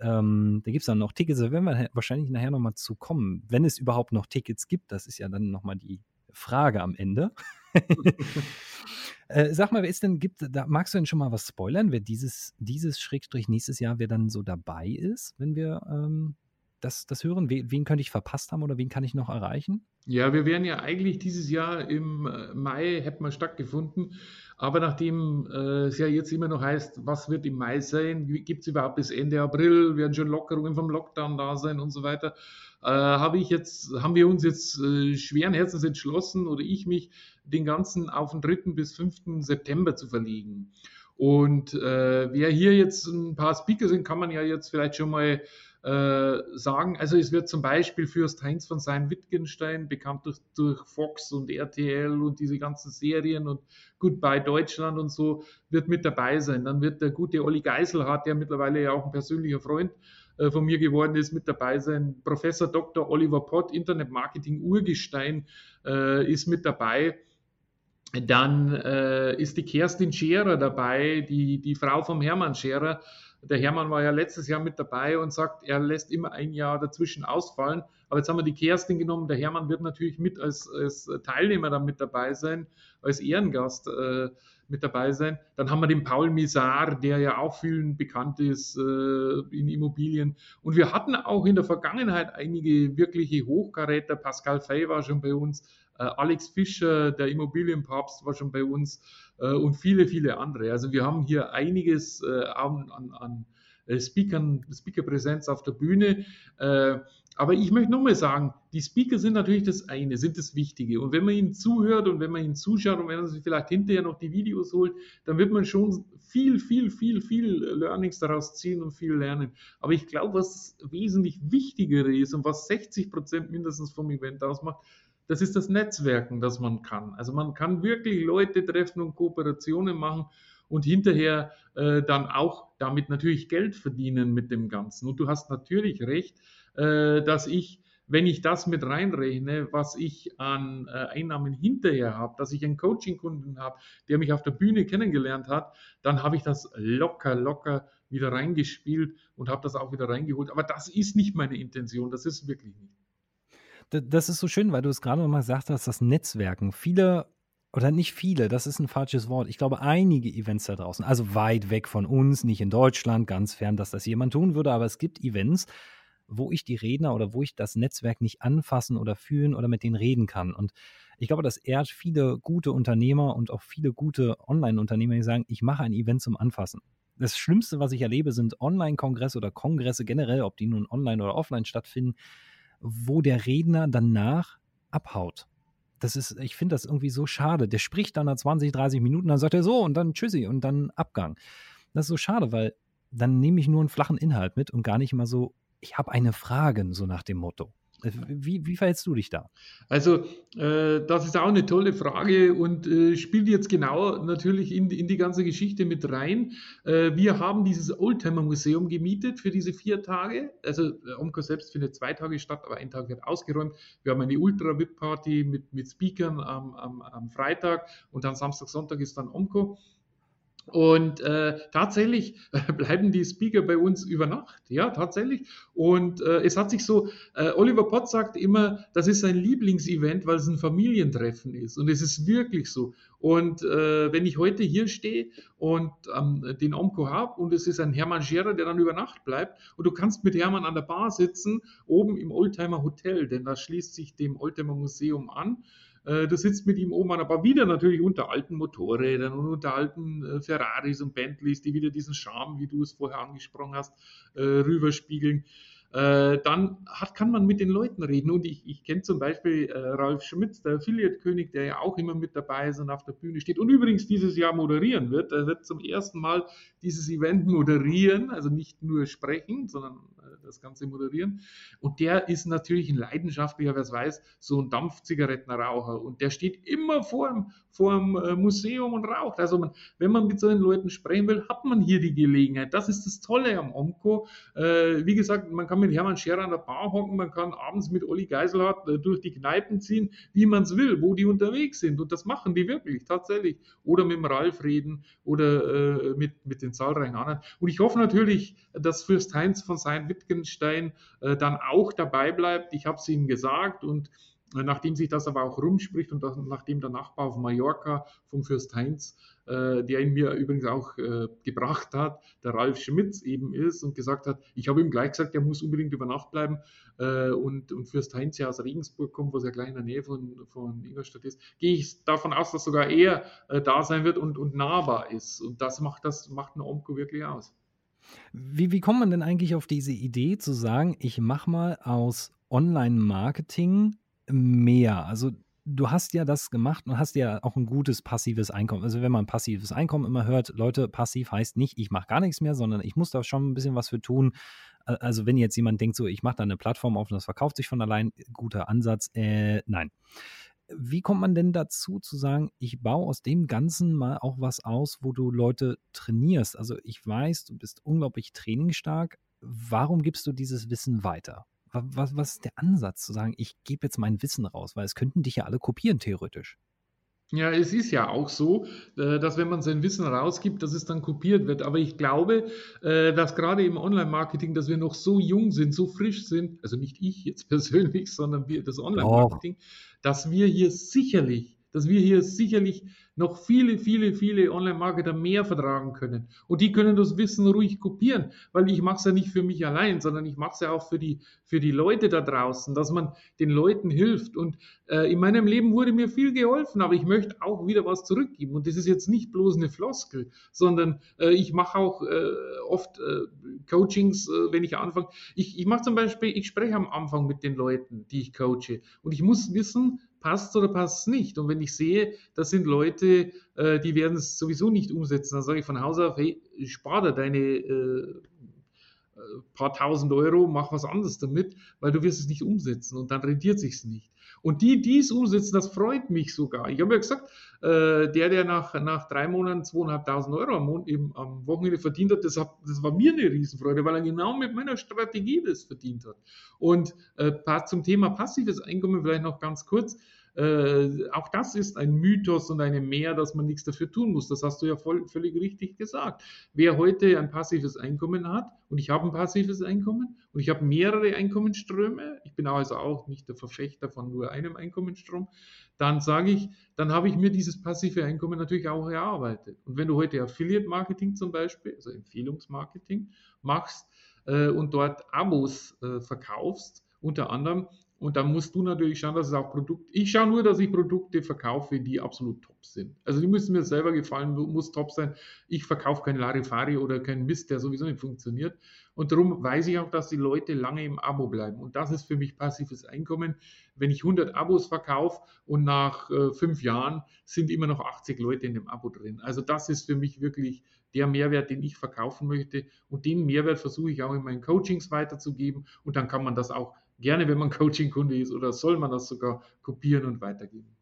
ähm, da gibt es dann noch Tickets, da werden wir wahrscheinlich nachher nochmal zu kommen, wenn es überhaupt noch Tickets gibt. Das ist ja dann nochmal die Frage am Ende. [LAUGHS] äh, sag mal, wer ist denn, gibt, da magst du denn schon mal was spoilern, wer dieses, dieses Schrägstrich nächstes Jahr, wer dann so dabei ist, wenn wir ähm, das, das hören? Wen, wen könnte ich verpasst haben oder wen kann ich noch erreichen? Ja, wir wären ja eigentlich dieses Jahr im äh, Mai, hätten wir stattgefunden. Aber nachdem äh, es ja jetzt immer noch heißt, was wird im Mai sein, gibt es überhaupt bis Ende April, werden schon Lockerungen vom Lockdown da sein und so weiter, äh, habe ich jetzt, haben wir uns jetzt äh, schweren Herzens entschlossen oder ich mich, den ganzen auf den 3. bis 5. September zu verlegen. Und äh, wer hier jetzt ein paar Speaker sind, kann man ja jetzt vielleicht schon mal äh, sagen. Also es wird zum Beispiel Fürst Heinz von Sein Wittgenstein, bekannt durch, durch Fox und RTL und diese ganzen Serien und Goodbye Deutschland und so, wird mit dabei sein. Dann wird der gute Olli Geiselhardt, der mittlerweile ja auch ein persönlicher Freund äh, von mir geworden ist, mit dabei sein. Professor Dr. Oliver Pott, Internet Marketing Urgestein, äh, ist mit dabei. Dann äh, ist die Kerstin Scherer dabei, die, die Frau vom Hermann Scherer, Der Hermann war ja letztes Jahr mit dabei und sagt, er lässt immer ein Jahr dazwischen ausfallen. Aber jetzt haben wir die Kerstin genommen. Der Hermann wird natürlich mit als, als Teilnehmer dann mit dabei sein, als Ehrengast äh, mit dabei sein. Dann haben wir den Paul Misar, der ja auch vielen bekannt ist äh, in Immobilien. Und wir hatten auch in der Vergangenheit einige wirkliche Hochkaräter. Pascal Fey war schon bei uns, Alex Fischer, der Immobilienpapst, war schon bei uns äh, und viele, viele andere. Also wir haben hier einiges äh, an, an, an äh, Speakern, Speakerpräsenz auf der Bühne. Äh, aber ich möchte nochmal sagen, die Speaker sind natürlich das eine, sind das Wichtige. Und wenn man ihnen zuhört und wenn man ihnen zuschaut und wenn man sich vielleicht hinterher noch die Videos holt, dann wird man schon viel, viel, viel, viel Learnings daraus ziehen und viel lernen. Aber ich glaube, was wesentlich wichtiger ist und was 60 Prozent mindestens vom Event ausmacht, das ist das Netzwerken, das man kann. Also man kann wirklich Leute treffen und Kooperationen machen und hinterher äh, dann auch damit natürlich Geld verdienen mit dem Ganzen. Und du hast natürlich recht, äh, dass ich, wenn ich das mit reinrechne, was ich an äh, Einnahmen hinterher habe, dass ich einen Coaching-Kunden habe, der mich auf der Bühne kennengelernt hat, dann habe ich das locker, locker wieder reingespielt und habe das auch wieder reingeholt. Aber das ist nicht meine Intention, das ist wirklich nicht. Das ist so schön, weil du es gerade nochmal gesagt hast, das Netzwerken. Viele oder nicht viele, das ist ein falsches Wort. Ich glaube, einige Events da draußen, also weit weg von uns, nicht in Deutschland, ganz fern, dass das jemand tun würde, aber es gibt Events, wo ich die Redner oder wo ich das Netzwerk nicht anfassen oder fühlen oder mit denen reden kann. Und ich glaube, das ehrt viele gute Unternehmer und auch viele gute Online-Unternehmer, die sagen, ich mache ein Event zum Anfassen. Das Schlimmste, was ich erlebe, sind Online-Kongresse oder Kongresse generell, ob die nun online oder offline stattfinden, wo der Redner danach abhaut das ist, ich finde das irgendwie so schade. Der spricht dann nach 20, 30 Minuten, dann sagt er so und dann Tschüssi und dann Abgang. Das ist so schade, weil dann nehme ich nur einen flachen Inhalt mit und gar nicht immer so, ich habe eine Frage, so nach dem Motto. Äh, wie, wie verhältst du dich da? Also, äh, das ist auch eine tolle Frage und äh, spielt jetzt genau natürlich in, in die ganze Geschichte mit rein. Äh, wir haben dieses Oldtimer-Museum gemietet für diese vier Tage. Also, Omco selbst findet zwei Tage statt, aber ein Tag wird ausgeräumt. Wir haben eine Ultra-VIP-Party mit, mit Speakern am, am, am Freitag und dann Samstag, Sonntag ist dann Omco. Und äh, tatsächlich bleiben die Speaker bei uns über Nacht, ja, tatsächlich. Und äh, es hat sich so, äh, Oliver Pott sagt immer, das ist sein Lieblingsevent, weil es ein Familientreffen ist. Und es ist wirklich so. Und äh, wenn ich heute hier stehe und ähm, den Omco habe und es ist ein Hermann Scherer, der dann über Nacht bleibt und du kannst mit Hermann an der Bar sitzen, oben im Oldtimer Hotel, denn das schließt sich dem Oldtimer Museum an. Äh, du sitzt mit ihm oben an, aber wieder natürlich unter alten Motorrädern und unter alten äh, Ferraris und Bentleys, die wieder diesen Charme, wie du es vorher angesprochen hast, äh, rüberspiegeln. Dann hat, kann man mit den Leuten reden. Und ich, ich kenne zum Beispiel Ralf Schmitz, der Affiliate-König, der ja auch immer mit dabei ist und auf der Bühne steht und übrigens dieses Jahr moderieren wird. Er wird zum ersten Mal dieses Event moderieren, also nicht nur sprechen, sondern das Ganze moderieren. Und der ist natürlich ein leidenschaftlicher, wer es weiß, so ein Dampfzigarettenraucher. Und der steht immer vor dem, vor dem äh, Museum und raucht. Also man, wenn man mit solchen Leuten sprechen will, hat man hier die Gelegenheit. Das ist das Tolle am Omco. Äh, wie gesagt, man kann mit Hermann Scherer an der Bar hocken, man kann abends mit Olli Geiselhardt äh, durch die Kneipen ziehen, wie man es will, wo die unterwegs sind. Und das machen die wirklich, tatsächlich. Oder mit dem Ralf reden oder äh, mit, mit den zahlreichen anderen. Und ich hoffe natürlich, dass Fürst Heinz von Sein Wittgenstein äh, dann auch dabei bleibt. Ich habe es ihm gesagt und Nachdem sich das aber auch rumspricht und nachdem der Nachbar auf Mallorca vom Fürst Heinz, äh, der ihn mir übrigens auch äh, gebracht hat, der Ralf Schmitz eben ist und gesagt hat, ich habe ihm gleich gesagt, er muss unbedingt über Nacht bleiben äh, und, und Fürst Heinz ja aus Regensburg kommt, was ja gleich in der Nähe von, von Ingolstadt ist, gehe ich davon aus, dass sogar er äh, da sein wird und, und nahbar ist. Und das macht, das macht ein Omco wirklich aus. Wie, wie kommt man denn eigentlich auf diese Idee zu sagen, ich mache mal aus Online-Marketing mehr. Also du hast ja das gemacht und hast ja auch ein gutes passives Einkommen. Also wenn man passives Einkommen immer hört, Leute, passiv heißt nicht, ich mache gar nichts mehr, sondern ich muss da schon ein bisschen was für tun. Also wenn jetzt jemand denkt, so ich mache da eine Plattform auf und das verkauft sich von allein, guter Ansatz. Äh, nein. Wie kommt man denn dazu zu sagen, ich baue aus dem Ganzen mal auch was aus, wo du Leute trainierst? Also ich weiß, du bist unglaublich trainingsstark. Warum gibst du dieses Wissen weiter? Was, was ist der Ansatz zu sagen, ich gebe jetzt mein Wissen raus, weil es könnten dich ja alle kopieren, theoretisch. Ja, es ist ja auch so, äh, dass wenn man sein Wissen rausgibt, dass es dann kopiert wird. Aber ich glaube, äh, dass gerade im Online-Marketing, dass wir noch so jung sind, so frisch sind, also nicht ich jetzt [LAUGHS] persönlich, sondern wir, das Online-Marketing, dass wir hier sicherlich dass wir hier sicherlich noch viele, viele, viele Online-Marketer mehr vertragen können. Und die können das Wissen ruhig kopieren, weil ich mache es ja nicht für mich allein, sondern ich mache es ja auch für die, für die Leute da draußen, dass man den Leuten hilft. Und äh, in meinem Leben wurde mir viel geholfen, aber ich möchte auch wieder was zurückgeben. Und das ist jetzt nicht bloß eine Floskel, sondern äh, ich mache auch äh, oft äh, Coachings, äh, wenn ich anfange. Ich, ich mache zum Beispiel, ich spreche am Anfang mit den Leuten, die ich coache. Und ich muss wissen, passt oder passt es nicht. Und wenn ich sehe, das sind Leute, äh, die werden es sowieso nicht umsetzen, dann sage ich von Haus auf, hey, spar dir deine äh, äh, paar tausend Euro, mach was anderes damit, weil du wirst es nicht umsetzen und dann rentiert sich nicht. Und die, die es umsetzen, das freut mich sogar. Ich habe ja gesagt, äh, der, der nach, nach drei Monaten zweieinhalbtausend Euro am, Mon eben, am Wochenende verdient hat, das, hat, das war mir eine Riesenfreude, weil er genau mit meiner Strategie das verdient hat. Und äh, zum Thema passives Einkommen vielleicht noch ganz kurz. Äh, auch das ist ein Mythos und eine Mehr, dass man nichts dafür tun muss. Das hast du ja voll, völlig richtig gesagt. Wer heute ein passives Einkommen hat, und ich habe ein passives Einkommen und ich habe mehrere Einkommensströme, ich bin also auch nicht der Verfechter von nur einem Einkommensstrom, dann sage ich, dann habe ich mir dieses passive Einkommen natürlich auch erarbeitet. Und wenn du heute Affiliate Marketing zum Beispiel, also Empfehlungsmarketing machst äh, und dort Abos äh, verkaufst, unter anderem, und dann musst du natürlich schauen, dass es auch Produkte. Ich schaue nur, dass ich Produkte verkaufe, die absolut top sind. Also die müssen mir selber gefallen, muss top sein. Ich verkaufe kein Larifari oder kein Mist, der sowieso nicht funktioniert. Und darum weiß ich auch, dass die Leute lange im Abo bleiben. Und das ist für mich passives Einkommen. Wenn ich 100 Abos verkaufe und nach äh, fünf Jahren sind immer noch 80 Leute in dem Abo drin. Also das ist für mich wirklich der Mehrwert, den ich verkaufen möchte. Und den Mehrwert versuche ich auch in meinen Coachings weiterzugeben. Und dann kann man das auch gerne, wenn man [LAUGHS] Coaching-Kunde ist, oder soll man das sogar kopieren und weitergeben?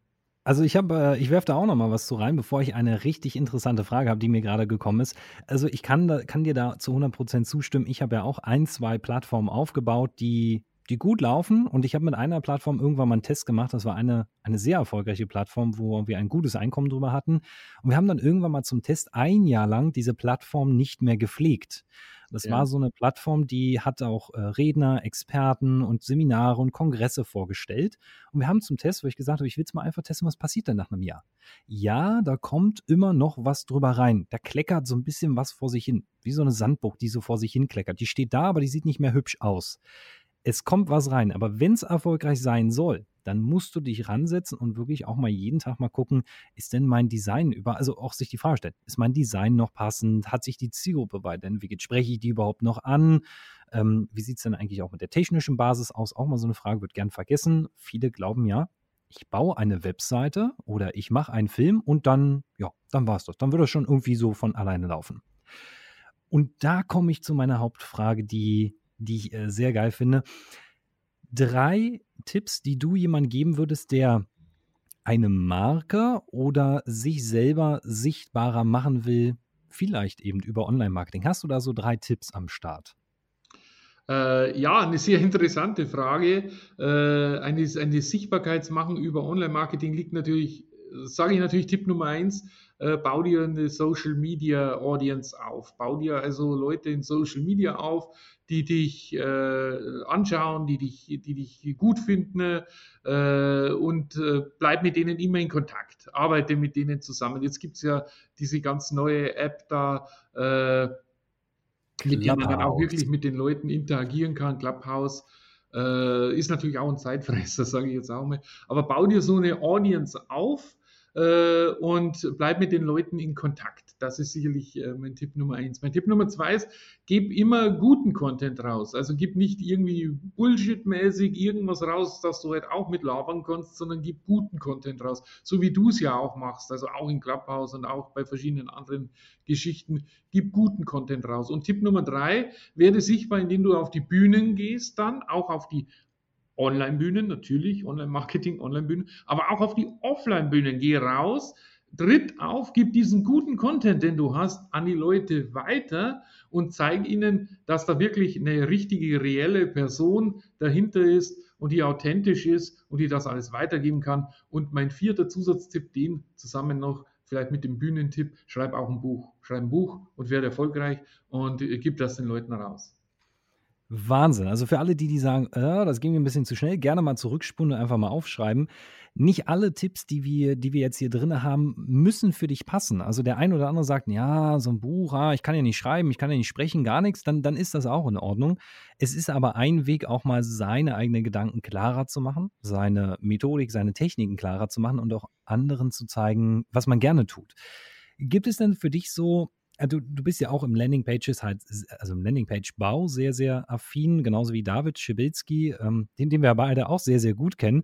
Also ich habe, äh, ich werfe da auch noch mal was zu rein, bevor ich eine richtig interessante Frage habe, die mir gerade gekommen ist. Also ich kann, kann dir da zu 100% zustimmen. Ich habe ja auch ein, zwei Plattformen aufgebaut, die, die gut laufen. Und ich habe mit einer Plattform irgendwann mal einen Test gemacht. Das war eine, eine sehr erfolgreiche Plattform, wo wir ein gutes Einkommen drüber hatten. Und wir haben dann irgendwann mal zum Test ein Jahr lang diese Plattform nicht mehr gepflegt. Das ja. war so eine Plattform, die hat auch äh, Redner, Experten und Seminare und Kongresse vorgestellt. Und wir haben zum Test, wo ich gesagt habe, ich will jetzt mal einfach testen, was passiert denn nach einem Jahr. Ja, da kommt immer noch was drüber rein. Da kleckert so ein bisschen was vor sich hin. Wie so eine Sandburg, die so vor sich hin kleckert. Die steht da, aber die sieht nicht mehr hübsch aus. Es kommt was rein. Aber wenn es erfolgreich sein soll, dann musst du dich ransetzen und wirklich auch mal jeden Tag mal gucken, ist denn mein Design über, also auch sich die Frage stellen, ist mein Design noch passend? Hat sich die Zielgruppe weiterentwickelt? Spreche ich die überhaupt noch an? Ähm, wie sieht es denn eigentlich auch mit der technischen Basis aus? Auch mal so eine Frage wird gern vergessen. Viele glauben ja, ich baue eine Webseite oder ich mache einen Film und dann, ja, dann war es das. Dann wird das schon irgendwie so von alleine laufen. Und da komme ich zu meiner Hauptfrage, die, die ich äh, sehr geil finde drei Tipps, die du jemandem geben würdest, der eine Marke oder sich selber sichtbarer machen will, vielleicht eben über Online-Marketing. Hast du da so drei Tipps am Start? Äh, ja, eine sehr interessante Frage. Äh, eine, eine Sichtbarkeitsmachen über Online-Marketing liegt natürlich, sage ich natürlich Tipp Nummer eins, äh, bau dir eine Social Media Audience auf. Bau dir also Leute in Social Media auf, die dich äh, anschauen, die dich, die dich gut finden äh, und äh, bleib mit denen immer in Kontakt. Arbeite mit denen zusammen. Jetzt gibt es ja diese ganz neue App da, äh, mit der man dann auch wirklich mit den Leuten interagieren kann. Clubhouse äh, ist natürlich auch ein Zeitfresser, [LAUGHS] sage ich jetzt auch mal. Aber bau dir so eine Audience auf äh, und bleib mit den Leuten in Kontakt. Das ist sicherlich äh, mein Tipp Nummer eins. Mein Tipp Nummer zwei ist, gib immer guten Content raus. Also gib nicht irgendwie Bullshit-mäßig irgendwas raus, das du halt auch mit labern kannst, sondern gib guten Content raus. So wie du es ja auch machst, also auch in Clubhouse und auch bei verschiedenen anderen Geschichten. Gib guten Content raus. Und Tipp Nummer drei, werde sichtbar, indem du auf die Bühnen gehst, dann auch auf die Online-Bühnen, natürlich, Online-Marketing, Online-Bühnen, aber auch auf die Offline-Bühnen. Geh raus, tritt auf, gib diesen guten Content, den du hast, an die Leute weiter und zeig ihnen, dass da wirklich eine richtige, reelle Person dahinter ist und die authentisch ist und die das alles weitergeben kann. Und mein vierter Zusatztipp, den zusammen noch vielleicht mit dem Bühnentipp, schreib auch ein Buch. Schreib ein Buch und werde erfolgreich und äh, gib das den Leuten raus. Wahnsinn. Also für alle, die, die sagen, äh, das ging mir ein bisschen zu schnell, gerne mal zurückspulen und einfach mal aufschreiben. Nicht alle Tipps, die wir, die wir jetzt hier drin haben, müssen für dich passen. Also der ein oder andere sagt, ja, so ein Buch, ah, ich kann ja nicht schreiben, ich kann ja nicht sprechen, gar nichts, dann, dann ist das auch in Ordnung. Es ist aber ein Weg, auch mal seine eigenen Gedanken klarer zu machen, seine Methodik, seine Techniken klarer zu machen und auch anderen zu zeigen, was man gerne tut. Gibt es denn für dich so also du bist ja auch im Landingpages halt, also im Landingpage-Bau sehr, sehr affin, genauso wie David Schibilski, ähm, den, den wir beide auch sehr, sehr gut kennen.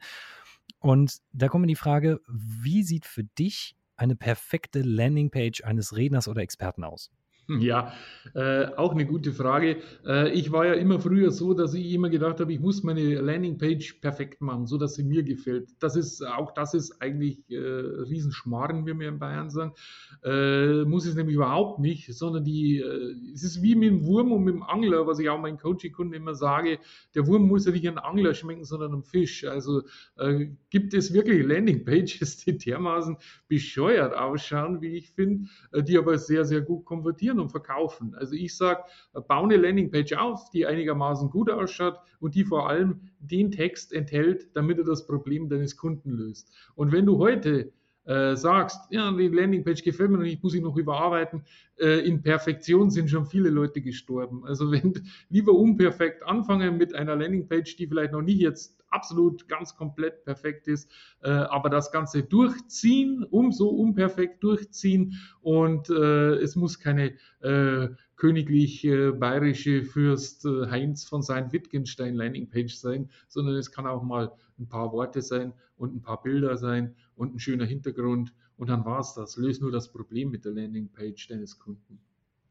Und da kommt mir die Frage, wie sieht für dich eine perfekte Landingpage eines Redners oder Experten aus? [LAUGHS] Ja, äh, auch eine gute Frage. Äh, ich war ja immer früher so, dass ich immer gedacht habe, ich muss meine Landingpage perfekt machen, so dass sie mir gefällt. Das ist auch das ist eigentlich äh, Riesenschmarren, wie wir in Bayern sagen. Äh, muss es nämlich überhaupt nicht, sondern die, äh, es ist wie mit dem Wurm und mit dem Angler, was ich auch meinen Coaching-Kunden immer sage. Der Wurm muss ja nicht an Angler schmecken, sondern am Fisch. Also äh, gibt es wirklich Landingpages, [LAUGHS] die dermaßen bescheuert ausschauen, wie ich finde, die aber sehr, sehr gut konvertieren produzieren und verkaufen. Also ich sage, baue eine Landingpage auf, die einigermaßen gut ausschaut und die vor allem den Text enthält, damit er das Problem deines Kunden löst. Und wenn du heute äh, sagst, ja, die Landingpage gefällt mir noch nicht, muss ich noch überarbeiten, äh, in Perfektion sind schon viele Leute gestorben. Also wenn lieber unperfekt anfangen mit einer Landingpage, die vielleicht noch nicht jetzt absolut ganz komplett perfekt ist, äh, aber das Ganze durchziehen, umso unperfekt durchziehen und äh, es muss keine äh, königlich bayerische Fürst äh, Heinz von sein Wittgenstein Landingpage sein, sondern es kann auch mal ein paar Worte sein und ein paar Bilder sein und ein schöner Hintergrund und dann war es das. Löse nur das Problem mit der Landingpage deines Kunden.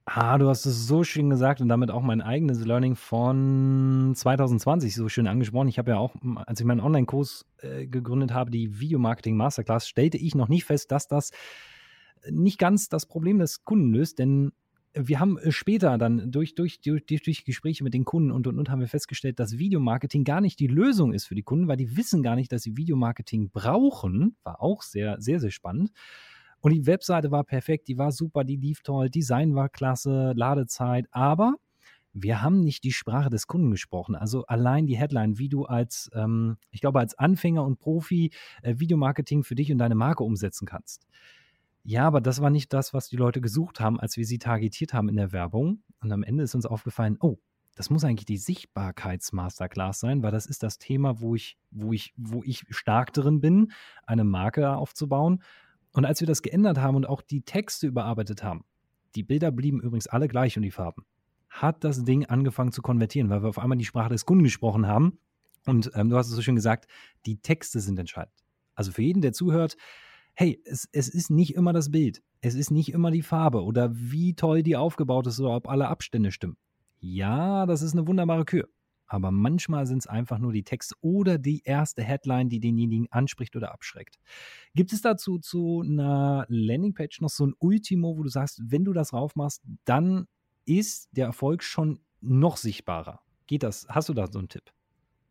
Ah, du hast es so schön gesagt und damit auch mein eigenes Learning von 2020 so schön angesprochen. Ich habe ja auch, als ich meinen Online-Kurs äh, gegründet habe, die Videomarketing Masterclass, stellte ich noch nicht fest, dass das nicht ganz das Problem des Kunden löst, denn wir haben äh, später dann durch, durch, durch, durch Gespräche mit den Kunden und, und, und haben wir festgestellt, dass Videomarketing gar nicht die Lösung ist für die Kunden, weil die wissen gar nicht, dass sie Videomarketing brauchen. War auch sehr, sehr, sehr spannend. Und die Webseite war perfekt, die war super, die lief toll, Design war klasse, Ladezeit, aber wir haben nicht die Sprache des Kunden gesprochen. Also allein die Headline, wie du als, ähm, ich glaube, als Anfänger und Profi äh, Videomarketing für dich und deine Marke umsetzen kannst. Ja, aber das war nicht das, was die Leute gesucht haben, als wir sie targetiert haben in der Werbung. Und am Ende ist uns aufgefallen, oh, das muss eigentlich die Sichtbarkeitsmasterclass sein, weil das ist das Thema, wo ich, wo ich, wo ich stark drin bin, eine Marke aufzubauen. Und als wir das geändert haben und auch die Texte überarbeitet haben, die Bilder blieben übrigens alle gleich und die Farben, hat das Ding angefangen zu konvertieren, weil wir auf einmal die Sprache des Kunden gesprochen haben. Und ähm, du hast es so schön gesagt, die Texte sind entscheidend. Also für jeden, der zuhört, hey, es, es ist nicht immer das Bild, es ist nicht immer die Farbe oder wie toll die aufgebaut ist oder ob alle Abstände stimmen. Ja, das ist eine wunderbare Kür aber manchmal sind es einfach nur die Texte oder die erste Headline, die denjenigen anspricht oder abschreckt. Gibt es dazu zu einer Landingpage noch so ein Ultimo, wo du sagst, wenn du das raufmachst, dann ist der Erfolg schon noch sichtbarer? Geht das? Hast du da so einen Tipp?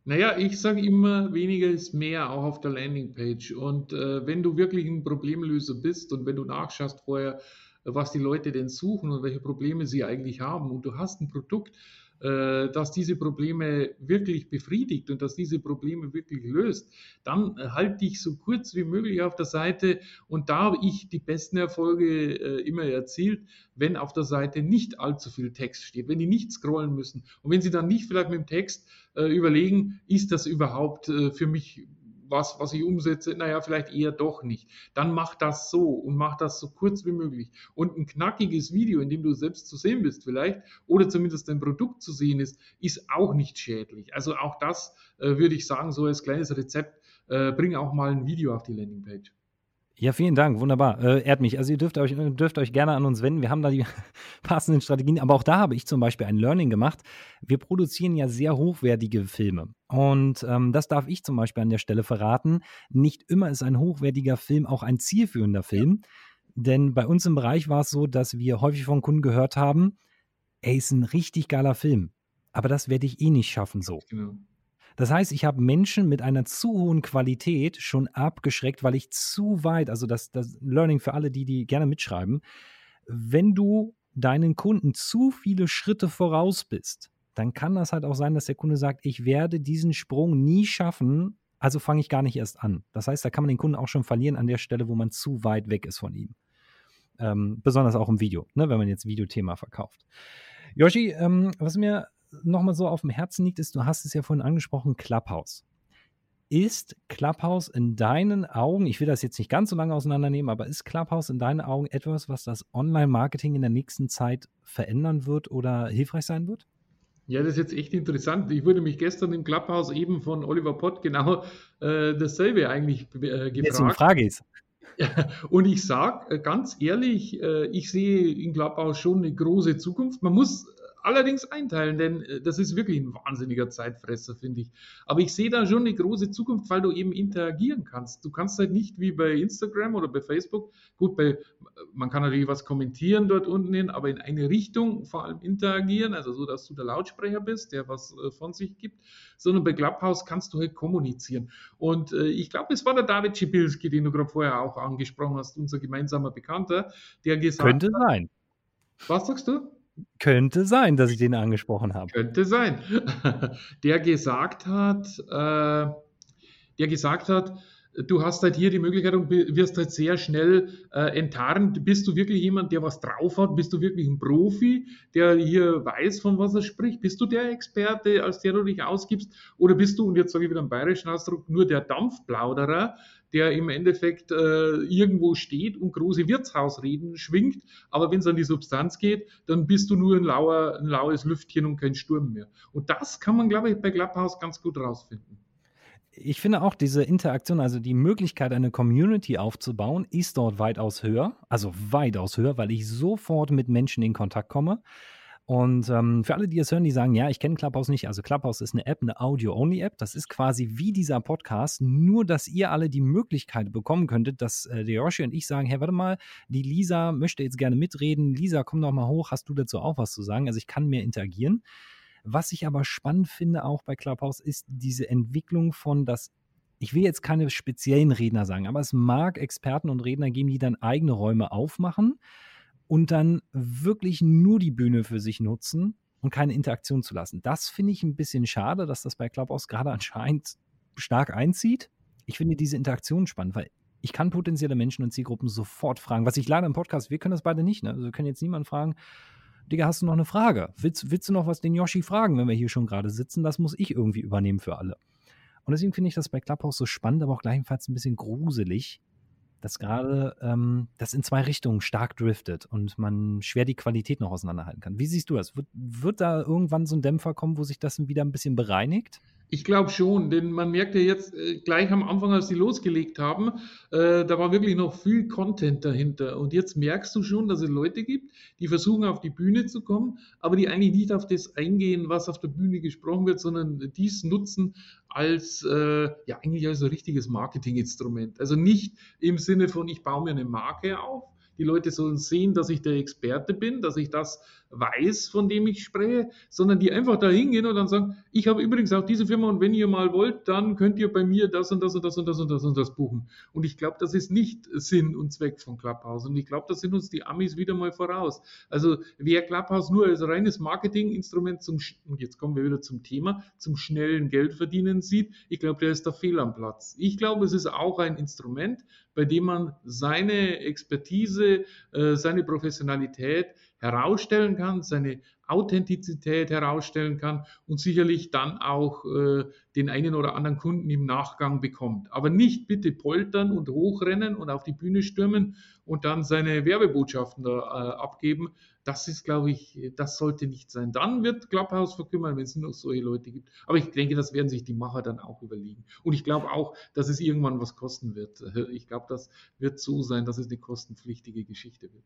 Naja, ich sage immer, weniger ist mehr, auch auf der Landingpage. Und äh, wenn du wirklich ein Problemlöser bist und wenn du nachschaust vorher, was die Leute denn suchen und welche Probleme sie eigentlich haben und du hast ein Produkt, dass diese Probleme wirklich befriedigt und dass diese Probleme wirklich löst, dann halte ich so kurz wie möglich auf der Seite und da habe ich die besten Erfolge äh, immer erzielt, wenn auf der Seite nicht allzu viel Text steht, wenn die nicht scrollen müssen. Und wenn sie dann nicht vielleicht mit dem Text äh, überlegen, ist das überhaupt für mich was, was ich umsetze, naja, vielleicht eher doch nicht. Dann mach das so und mach das so kurz wie möglich. Und ein knackiges Video, in dem du selbst zu sehen bist vielleicht, oder zumindest dein Produkt zu sehen ist, ist auch nicht schädlich. Also auch das äh, würde ich sagen, so als kleines Rezept, äh, bring auch mal ein Video auf die Landingpage. Ja, vielen Dank, wunderbar. Äh, ehrt mich. Also ihr dürft euch, dürft euch gerne an uns wenden. Wir haben da die [LAUGHS] passenden Strategien. Aber auch da habe ich zum Beispiel ein Learning gemacht. Wir produzieren ja sehr hochwertige Filme. Und ähm, das darf ich zum Beispiel an der Stelle verraten. Nicht immer ist ein hochwertiger Film auch ein zielführender Film. Denn bei uns im Bereich war es so, dass wir häufig von Kunden gehört haben, ey, ist ein richtig geiler Film. Aber das werde ich eh nicht schaffen so. Genau. Das heißt, ich habe Menschen mit einer zu hohen Qualität schon abgeschreckt, weil ich zu weit, also das, das Learning für alle, die, die gerne mitschreiben, wenn du deinen Kunden zu viele Schritte voraus bist, dann kann das halt auch sein, dass der Kunde sagt, ich werde diesen Sprung nie schaffen, also fange ich gar nicht erst an. Das heißt, da kann man den Kunden auch schon verlieren an der Stelle, wo man zu weit weg ist von ihm. Ähm, besonders auch im Video, ne, wenn man jetzt Videothema verkauft. Yoshi, ähm, was mir nochmal so auf dem Herzen liegt, ist, du hast es ja vorhin angesprochen, Clubhouse. Ist Clubhouse in deinen Augen, ich will das jetzt nicht ganz so lange auseinandernehmen, aber ist Clubhouse in deinen Augen etwas, was das Online-Marketing in der nächsten Zeit verändern wird oder hilfreich sein wird? Ja, das ist jetzt echt interessant. Ich wurde mich gestern im Clubhouse eben von Oliver Pott genau äh, dasselbe eigentlich äh, gefragt. Jetzt eine Frage ist. Und ich sage äh, ganz ehrlich, äh, ich sehe in Clubhouse schon eine große Zukunft. Man muss allerdings einteilen, denn äh, das ist wirklich ein wahnsinniger Zeitfresser, finde ich. Aber ich sehe da schon eine große Zukunft, weil du eben interagieren kannst. Du kannst halt nicht wie bei Instagram oder bei Facebook, gut, bei, man kann natürlich was kommentieren dort unten hin, aber in eine Richtung vor allem interagieren, also so, dass du der Lautsprecher bist, der was äh, von sich gibt, sondern bei Clubhouse kannst du halt kommunizieren. Und äh, ich glaube, es war der David Schibilski, den du gerade vorher auch angesprochen hast, unser gemeinsamer Bekannter, der gesagt Könnte sein. Was sagst du? Könnte sein, dass ich den angesprochen habe. Könnte sein. [LAUGHS] Der gesagt hat, äh, der gesagt hat, du hast halt hier die Möglichkeit und wirst halt sehr schnell äh, enttarnt. Bist du wirklich jemand, der was drauf hat? Bist du wirklich ein Profi, der hier weiß, von was er spricht? Bist du der Experte, als der du dich ausgibst? Oder bist du, und jetzt sage ich wieder einen bayerischen Ausdruck, nur der Dampfplauderer, der im Endeffekt äh, irgendwo steht und große Wirtshausreden schwingt, aber wenn es an die Substanz geht, dann bist du nur ein, lauer, ein laues Lüftchen und kein Sturm mehr. Und das kann man, glaube ich, bei Clubhouse ganz gut rausfinden. Ich finde auch diese Interaktion, also die Möglichkeit, eine Community aufzubauen, ist dort weitaus höher. Also weitaus höher, weil ich sofort mit Menschen in Kontakt komme. Und ähm, für alle, die es hören, die sagen, ja, ich kenne Clubhouse nicht. Also Clubhouse ist eine App, eine Audio-Only-App. Das ist quasi wie dieser Podcast, nur dass ihr alle die Möglichkeit bekommen könntet, dass äh, der Yoshi und ich sagen, hey, warte mal, die Lisa möchte jetzt gerne mitreden. Lisa, komm doch mal hoch, hast du dazu auch was zu sagen? Also ich kann mehr interagieren. Was ich aber spannend finde auch bei Clubhouse ist diese Entwicklung von das ich will jetzt keine speziellen Redner sagen, aber es mag Experten und Redner geben, die dann eigene Räume aufmachen und dann wirklich nur die Bühne für sich nutzen und keine Interaktion zu lassen. Das finde ich ein bisschen schade, dass das bei Clubhouse gerade anscheinend stark einzieht. Ich finde diese Interaktion spannend, weil ich kann potenzielle Menschen und Zielgruppen sofort fragen, was ich leider im Podcast, wir können das beide nicht, ne? Also wir können jetzt niemanden fragen, Digga, hast du noch eine Frage? Willst, willst du noch was den Yoshi fragen, wenn wir hier schon gerade sitzen? Das muss ich irgendwie übernehmen für alle. Und deswegen finde ich das bei Clubhouse so spannend, aber auch gleichfalls ein bisschen gruselig, dass gerade ähm, das in zwei Richtungen stark driftet und man schwer die Qualität noch auseinanderhalten kann. Wie siehst du das? Wird, wird da irgendwann so ein Dämpfer kommen, wo sich das wieder ein bisschen bereinigt? Ich glaube schon, denn man merkt ja jetzt äh, gleich am Anfang, als sie losgelegt haben, äh, da war wirklich noch viel Content dahinter. Und jetzt merkst du schon, dass es Leute gibt, die versuchen auf die Bühne zu kommen, aber die eigentlich nicht auf das eingehen, was auf der Bühne gesprochen wird, sondern dies nutzen als, äh, ja, eigentlich als ein richtiges Marketinginstrument. Also nicht im Sinne von, ich baue mir eine Marke auf, die Leute sollen sehen, dass ich der Experte bin, dass ich das weiß, von dem ich spreche, sondern die einfach da hingehen und dann sagen, ich habe übrigens auch diese Firma und wenn ihr mal wollt, dann könnt ihr bei mir das und das und das und das und das und das buchen. Und ich glaube, das ist nicht Sinn und Zweck von Clubhouse. Und ich glaube, da sind uns die Amis wieder mal voraus. Also wer Clubhouse nur als reines Marketinginstrument zum, und jetzt kommen wir wieder zum Thema, zum schnellen Geldverdienen sieht, ich glaube, der ist da fehl am Platz. Ich glaube, es ist auch ein Instrument, bei dem man seine Expertise, äh, seine Professionalität herausstellen kann, seine Authentizität herausstellen kann und sicherlich dann auch äh, den einen oder anderen Kunden im Nachgang bekommt. Aber nicht bitte poltern und hochrennen und auf die Bühne stürmen und dann seine Werbebotschaften da, äh, abgeben. Das ist, glaube ich, das sollte nicht sein. Dann wird Clubhouse verkümmern, wenn es nur noch solche Leute gibt. Aber ich denke, das werden sich die Macher dann auch überlegen. Und ich glaube auch, dass es irgendwann was kosten wird. Ich glaube, das wird so sein, dass es eine kostenpflichtige Geschichte wird.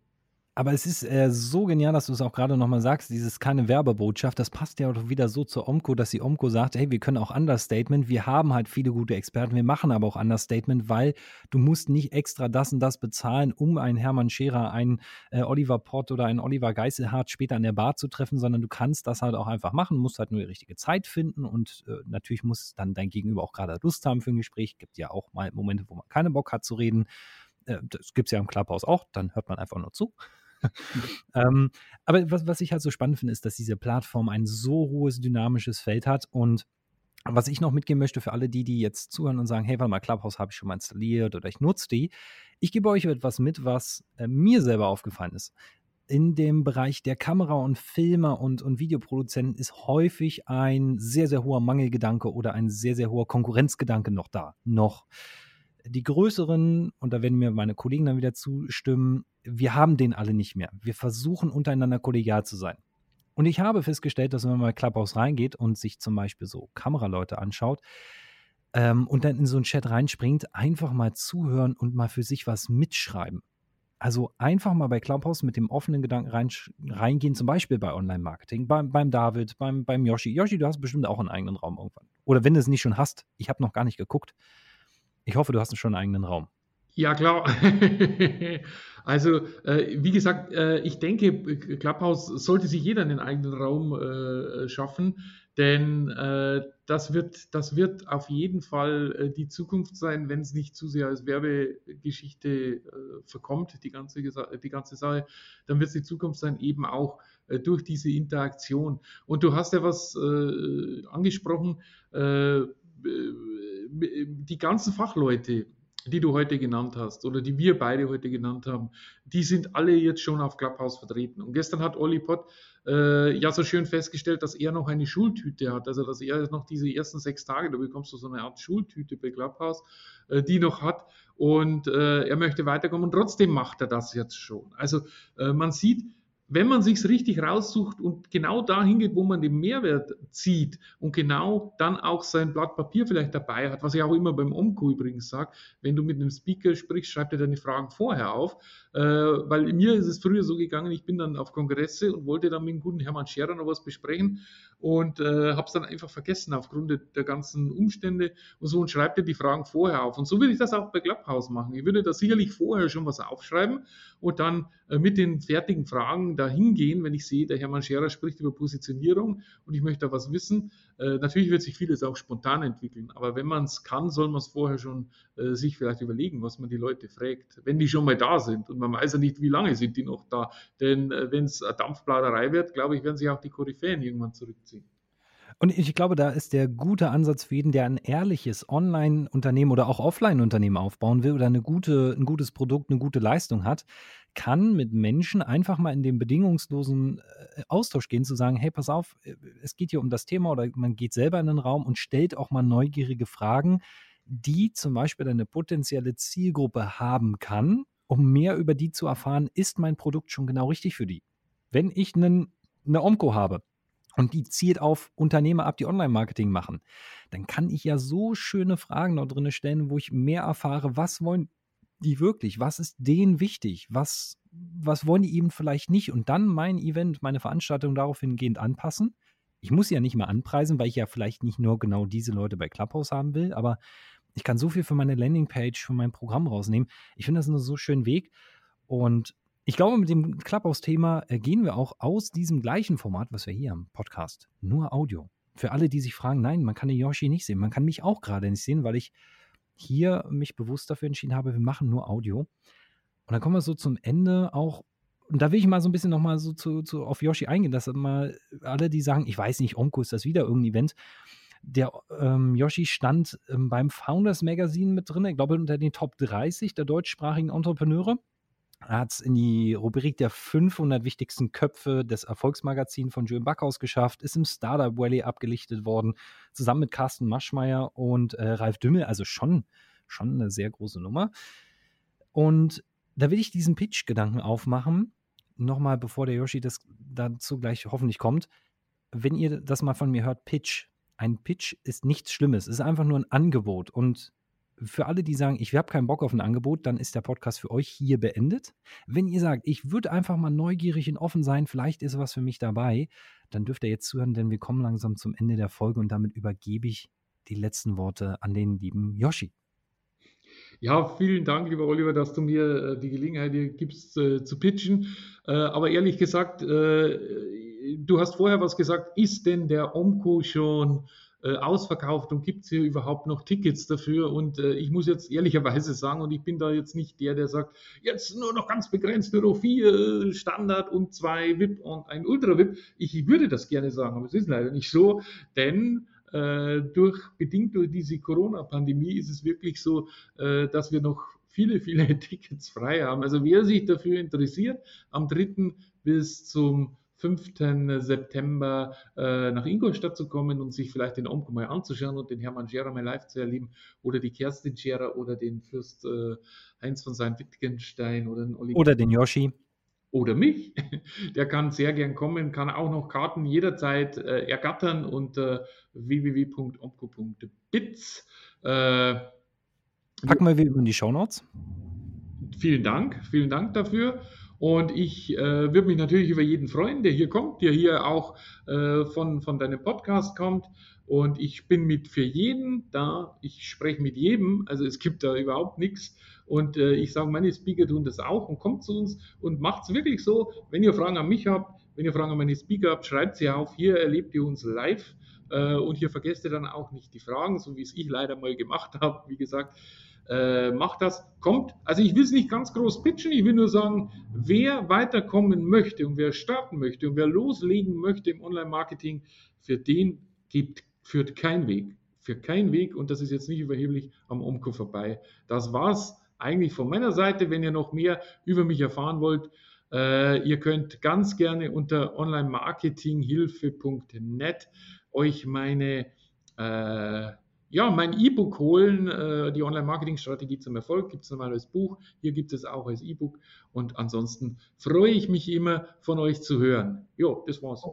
Aber es ist äh, so genial, dass du es auch gerade nochmal sagst, dieses keine Werbebotschaft, das passt ja auch wieder so zur Omco, dass die Omco sagt, hey, wir können auch Understatement, wir haben halt viele gute Experten, wir machen aber auch Understatement, weil du musst nicht extra das und das bezahlen, um einen Hermann Scherer, einen äh, Oliver Pott oder einen Oliver Geiselhardt später an der Bar zu treffen, sondern du kannst das halt auch einfach machen, musst halt nur die richtige Zeit finden und äh, natürlich muss dann dein Gegenüber auch gerade Lust haben für ein Gespräch. Gibt ja auch mal Momente, wo man keine Bock hat zu reden. Äh, das gibt es ja im Clubhouse auch, dann hört man einfach nur zu. [LAUGHS] ähm, aber was, was ich halt so spannend finde, ist, dass diese Plattform ein so hohes dynamisches Feld hat und was ich noch mitgeben möchte für alle die, die jetzt zuhören und sagen, hey, warte mal, Clubhouse habe ich schon mal installiert oder ich nutze die. Ich gebe euch etwas mit, was äh, mir selber aufgefallen ist. In dem Bereich der Kamera und Filmer und, und Videoproduzenten ist häufig ein sehr, sehr hoher Mangelgedanke oder ein sehr, sehr hoher Konkurrenzgedanke noch da. Noch. Die größeren, und da werden mir meine Kollegen dann wieder zustimmen, wir haben den alle nicht mehr. Wir versuchen untereinander kollegial zu sein. Und ich habe festgestellt, dass wenn man mal Clubhouse reingeht und sich zum Beispiel so Kameraleute anschaut ähm, und dann in so einen Chat reinspringt, einfach mal zuhören und mal für sich was mitschreiben. Also einfach mal bei Clubhouse mit dem offenen Gedanken rein, reingehen, zum Beispiel bei Online-Marketing, beim, beim David, beim, beim Yoshi. Yoshi, du hast bestimmt auch einen eigenen Raum irgendwann. Oder wenn du es nicht schon hast, ich habe noch gar nicht geguckt. Ich hoffe, du hast schon einen eigenen Raum. Ja, klar. [LAUGHS] also, äh, wie gesagt, äh, ich denke, Clubhouse sollte sich jeder einen eigenen Raum äh, schaffen, denn äh, das, wird, das wird auf jeden Fall äh, die Zukunft sein, wenn es nicht zu sehr als Werbegeschichte äh, verkommt, die ganze, die ganze Sache, dann wird es die Zukunft sein, eben auch durch diese Interaktion. Und du hast ja was angesprochen, die ganzen Fachleute, die du heute genannt hast oder die wir beide heute genannt haben, die sind alle jetzt schon auf Clubhouse vertreten. Und gestern hat Olli Pott äh, ja so schön festgestellt, dass er noch eine Schultüte hat, also dass er noch diese ersten sechs Tage, da bekommst du so eine Art Schultüte bei Clubhouse, äh, die noch hat und äh, er möchte weiterkommen und trotzdem macht er das jetzt schon. Also äh, man sieht, wenn man sich richtig raussucht und genau dahin geht, wo man den Mehrwert zieht und genau dann auch sein Blatt Papier vielleicht dabei hat, was ich auch immer beim Omco übrigens sage, wenn du mit einem Speaker sprichst, schreib dir deine Fragen vorher auf, äh, weil mir ist es früher so gegangen, ich bin dann auf Kongresse und wollte dann mit dem guten Hermann Scherer noch was besprechen und äh, habe es dann einfach vergessen aufgrund der ganzen Umstände und so und schreibe dir die Fragen vorher auf. Und so würde ich das auch bei Clubhouse machen. Ich würde da sicherlich vorher schon was aufschreiben und dann äh, mit den fertigen Fragen dahin gehen, wenn ich sehe, der Hermann Scherer spricht über Positionierung und ich möchte da was wissen. Äh, natürlich wird sich vieles auch spontan entwickeln, aber wenn man es kann, soll man es vorher schon äh, sich vielleicht überlegen, was man die Leute fragt, wenn die schon mal da sind. Und man weiß ja nicht, wie lange sind die noch da. Denn äh, wenn es Dampfbladerei wird, glaube ich, werden sich auch die Koryphäen irgendwann zurückziehen. Und ich glaube, da ist der gute Ansatz für jeden, der ein ehrliches Online-Unternehmen oder auch Offline-Unternehmen aufbauen will oder eine gute, ein gutes Produkt, eine gute Leistung hat, kann mit Menschen einfach mal in den bedingungslosen äh, Austausch gehen, zu sagen, hey, pass auf, äh, es geht hier um das Thema oder man geht selber in den Raum und stellt auch mal neugierige Fragen, die zum Beispiel eine potenzielle Zielgruppe haben kann, um mehr über die zu erfahren, ist mein Produkt schon genau richtig für die. Wenn ich einen, eine Omco habe, und die zielt auf Unternehmer ab, die Online-Marketing machen, dann kann ich ja so schöne Fragen dort drin stellen, wo ich mehr erfahre, was wollen die wirklich, was ist denen wichtig, was, was wollen die eben vielleicht nicht? Und dann mein Event, meine Veranstaltung darauf hingehend anpassen. Ich muss sie ja nicht mehr anpreisen, weil ich ja vielleicht nicht nur genau diese Leute bei Clubhouse haben will, aber ich kann so viel für meine Landingpage, für mein Programm rausnehmen. Ich finde das einen so schönen Weg. Und ich glaube, mit dem Clubhouse-Thema äh, gehen wir auch aus diesem gleichen Format, was wir hier haben, Podcast, nur Audio. Für alle, die sich fragen, nein, man kann den Yoshi nicht sehen. Man kann mich auch gerade nicht sehen, weil ich hier mich bewusst dafür entschieden habe, wir machen nur Audio. Und dann kommen wir so zum Ende auch. Und da will ich mal so ein bisschen nochmal so zu, zu, auf Yoshi eingehen, dass mal alle, die sagen, ich weiß nicht, Omko ist das wieder irgendein Event. Der ähm, Yoshi stand ähm, beim Founders Magazine mit drin, ich glaube unter den Top 30 der deutschsprachigen Entrepreneure. Hat es in die Rubrik der 500 wichtigsten Köpfe des Erfolgsmagazins von Julian Backhaus geschafft, ist im Startup Valley abgelichtet worden, zusammen mit Carsten Maschmeyer und äh, Ralf Dümmel, also schon, schon eine sehr große Nummer. Und da will ich diesen Pitch-Gedanken aufmachen, nochmal bevor der Yoshi das dazu gleich hoffentlich kommt. Wenn ihr das mal von mir hört, Pitch. Ein Pitch ist nichts Schlimmes, es ist einfach nur ein Angebot. Und für alle, die sagen, ich habe keinen Bock auf ein Angebot, dann ist der Podcast für euch hier beendet. Wenn ihr sagt, ich würde einfach mal neugierig und offen sein, vielleicht ist was für mich dabei, dann dürft ihr jetzt zuhören, denn wir kommen langsam zum Ende der Folge und damit übergebe ich die letzten Worte an den lieben Yoshi. Ja, vielen Dank, lieber Oliver, dass du mir äh, die Gelegenheit gibst äh, zu pitchen. Äh, aber ehrlich gesagt, du hast vorher was gesagt, ist denn der Omco schon äh, ausverkauft und gibt es hier überhaupt noch Tickets dafür? Und äh, ich muss jetzt ehrlicherweise sagen, und ich bin da jetzt nicht der, der sagt, jetzt nur noch ganz begrenzt Euro 4 Standard und zwei VIP und ein Ultra VIP. Ich würde das gerne sagen, aber es ist leider nicht so, denn äh, durch, bedingt durch diese Corona-Pandemie ist es wirklich so, äh, dass wir noch viele, viele [LAUGHS] Tickets frei haben. Also wer sich dafür interessiert, am 3. bis zum 5. September äh, nach Ingolstadt zu kommen und sich vielleicht den Omko mal anzuschauen und den Hermann Scherer mal live zu erleben oder die Kerstin Scherer oder den Fürst äh, Heinz von Sein-Wittgenstein oder den Oliver. Oder den Yoshi oder mich, [LAUGHS] der kann sehr gern kommen, kann auch noch Karten jederzeit äh, ergattern unter www.omco.biz. Äh, Packen wir wieder in die Shownotes. Vielen Dank, vielen Dank dafür. Und ich äh, würde mich natürlich über jeden freuen, der hier kommt, der hier auch äh, von, von deinem Podcast kommt. Und ich bin mit für jeden da. Ich spreche mit jedem. Also es gibt da überhaupt nichts. Und äh, ich sage, meine Speaker tun das auch und kommt zu uns und macht es wirklich so. Wenn ihr Fragen an mich habt, wenn ihr Fragen an meine Speaker habt, schreibt sie auf. Hier erlebt ihr uns live. Äh, und hier vergesst ihr dann auch nicht die Fragen, so wie es ich leider mal gemacht habe. Wie gesagt, äh, macht das, kommt. Also ich will es nicht ganz groß pitchen, ich will nur sagen, wer weiterkommen möchte und wer starten möchte und wer loslegen möchte im Online-Marketing, für den gibt, führt kein Weg. Für keinen Weg, und das ist jetzt nicht überheblich, am Omco vorbei. Das war's eigentlich von meiner Seite. Wenn ihr noch mehr über mich erfahren wollt, äh, ihr könnt ganz gerne unter onlinemarketinghilfe.net euch meine äh, ja, mein E-Book holen, äh, die Online-Marketing-Strategie zum Erfolg, gibt es nochmal als Buch, hier gibt es auch als E-Book und ansonsten freue ich mich immer von euch zu hören. Jo, das war's.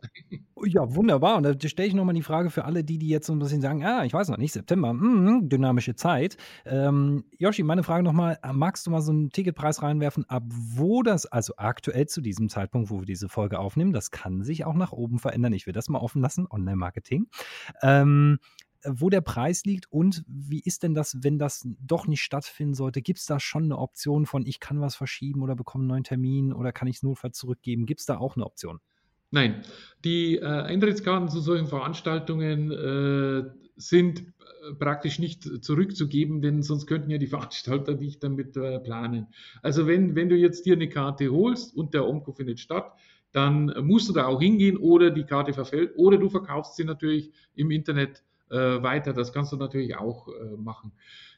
Ja, wunderbar. Und da stelle ich nochmal die Frage für alle, die, die jetzt so ein bisschen sagen, ah, ich weiß noch nicht, September, mh, dynamische Zeit. Ähm, Joshi, meine Frage nochmal, magst du mal so einen Ticketpreis reinwerfen, ab wo das, also aktuell zu diesem Zeitpunkt, wo wir diese Folge aufnehmen, das kann sich auch nach oben verändern. Ich will das mal offen lassen, Online-Marketing. Ähm, wo der Preis liegt und wie ist denn das, wenn das doch nicht stattfinden sollte? Gibt es da schon eine Option von, ich kann was verschieben oder bekomme einen neuen Termin oder kann ich es notfalls zurückgeben? Gibt es da auch eine Option? Nein, die äh, Eintrittskarten zu solchen Veranstaltungen äh, sind äh, praktisch nicht zurückzugeben, denn sonst könnten ja die [LAUGHS] Veranstalter nicht damit äh, planen. Also wenn, wenn du jetzt dir eine Karte holst und der Omco findet statt, dann musst du da auch hingehen oder die Karte verfällt oder du verkaufst sie natürlich im Internet weiter. Das kannst du natürlich auch äh, machen.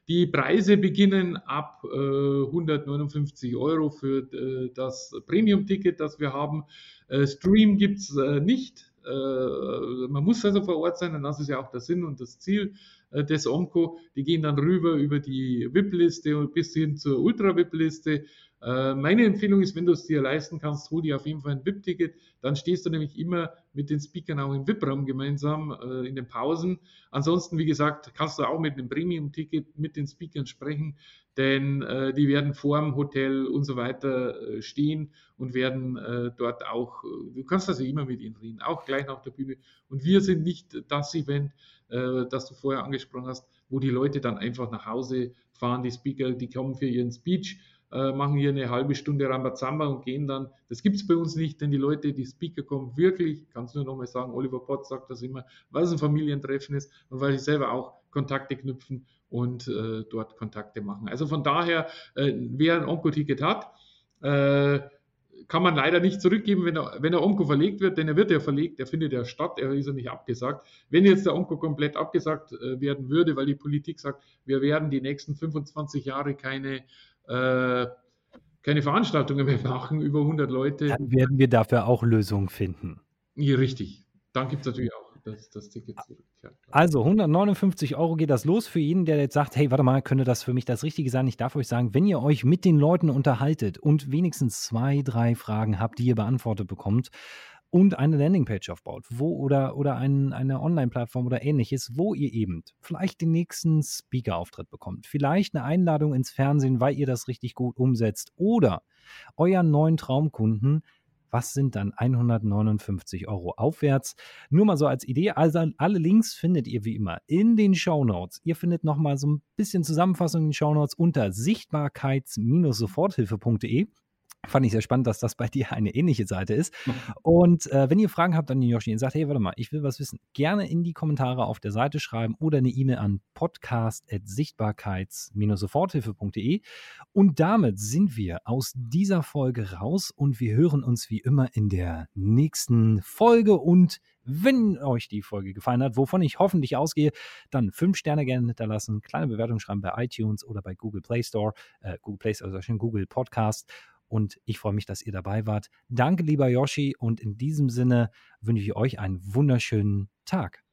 Die Preise beginnen ab äh, 159 Euro für äh, das Premium-Ticket, das wir haben. Äh, Stream gibt es äh, nicht. man muss also vor Ort sein, und das ist ja auch der Sinn und das Ziel des OMCO. Die gehen dann rüber über die VIP-Liste bis hin zur Ultra-VIP-Liste äh, meine Empfehlung ist, wenn du es dir leisten kannst, hol dir auf jeden Fall ein VIP-Ticket. Dann stehst du nämlich immer mit den Speakern auch im VIP-Raum gemeinsam äh, in den Pausen. Ansonsten, wie gesagt, kannst du auch mit einem Premium-Ticket mit den Speakern sprechen, denn äh, die werden vor dem Hotel und so weiter äh, stehen und werden äh, dort auch, äh, du kannst also immer mit ihnen reden, auch gleich nach der Bühne. Und wir sind nicht das Event, das du vorher angesprochen hast, wo die Leute dann einfach nach Hause fahren, die Speaker, die kommen für ihren Speech äh, machen hier eine halbe Stunde Rambazamba und gehen dann. Das gibt es bei uns nicht, denn die Leute, die Speaker kommen wirklich, kannst du nur nochmal sagen, Oliver Potts sagt das immer, weil es ein Familientreffen ist und weil sie selber auch Kontakte knüpfen und äh, dort Kontakte machen. Also von daher, äh, wer ein Onko-Ticket hat, äh, kann man leider nicht zurückgeben, wenn der, wenn der Onko verlegt wird, denn er wird ja verlegt, er findet ja statt, er ist ja nicht abgesagt. Wenn jetzt der Onko komplett abgesagt äh, werden würde, weil die Politik sagt, wir werden die nächsten 25 Jahre keine äh, keine Veranstaltungen mehr machen, über 100 Leute. Dann werden wir dafür auch Lösungen finden. Ja, richtig. Dann gibt es natürlich auch das, das Ticket zurück. Ja, also 159 Euro geht das los für jeden, der jetzt sagt, hey, warte mal, könnte das für mich das Richtige sein? Ich darf euch sagen, wenn ihr euch mit den Leuten unterhaltet und wenigstens zwei, drei Fragen habt, die ihr beantwortet bekommt, und eine Landingpage aufbaut, wo oder, oder ein, eine Online-Plattform oder ähnliches, wo ihr eben vielleicht den nächsten Speaker-Auftritt bekommt, vielleicht eine Einladung ins Fernsehen, weil ihr das richtig gut umsetzt oder euren neuen Traumkunden was sind dann 159 Euro aufwärts? Nur mal so als Idee. Also alle Links findet ihr wie immer in den Show Notes. Ihr findet nochmal so ein bisschen Zusammenfassung in den Show Notes unter sichtbarkeits-soforthilfe.de. Fand ich sehr spannend, dass das bei dir eine ähnliche Seite ist. Und äh, wenn ihr Fragen habt an den Yoshi und sagt, hey, warte mal, ich will was wissen, gerne in die Kommentare auf der Seite schreiben oder eine E-Mail an podcast.sichtbarkeits-soforthilfe.de. Und damit sind wir aus dieser Folge raus und wir hören uns wie immer in der nächsten Folge. Und wenn euch die Folge gefallen hat, wovon ich hoffentlich ausgehe, dann fünf Sterne gerne hinterlassen, kleine Bewertung schreiben bei iTunes oder bei Google Play Store, äh, Google Play Store, also schon Google Podcast und ich freue mich, dass ihr dabei wart. Danke, lieber Yoshi, und in diesem Sinne wünsche ich euch einen wunderschönen Tag.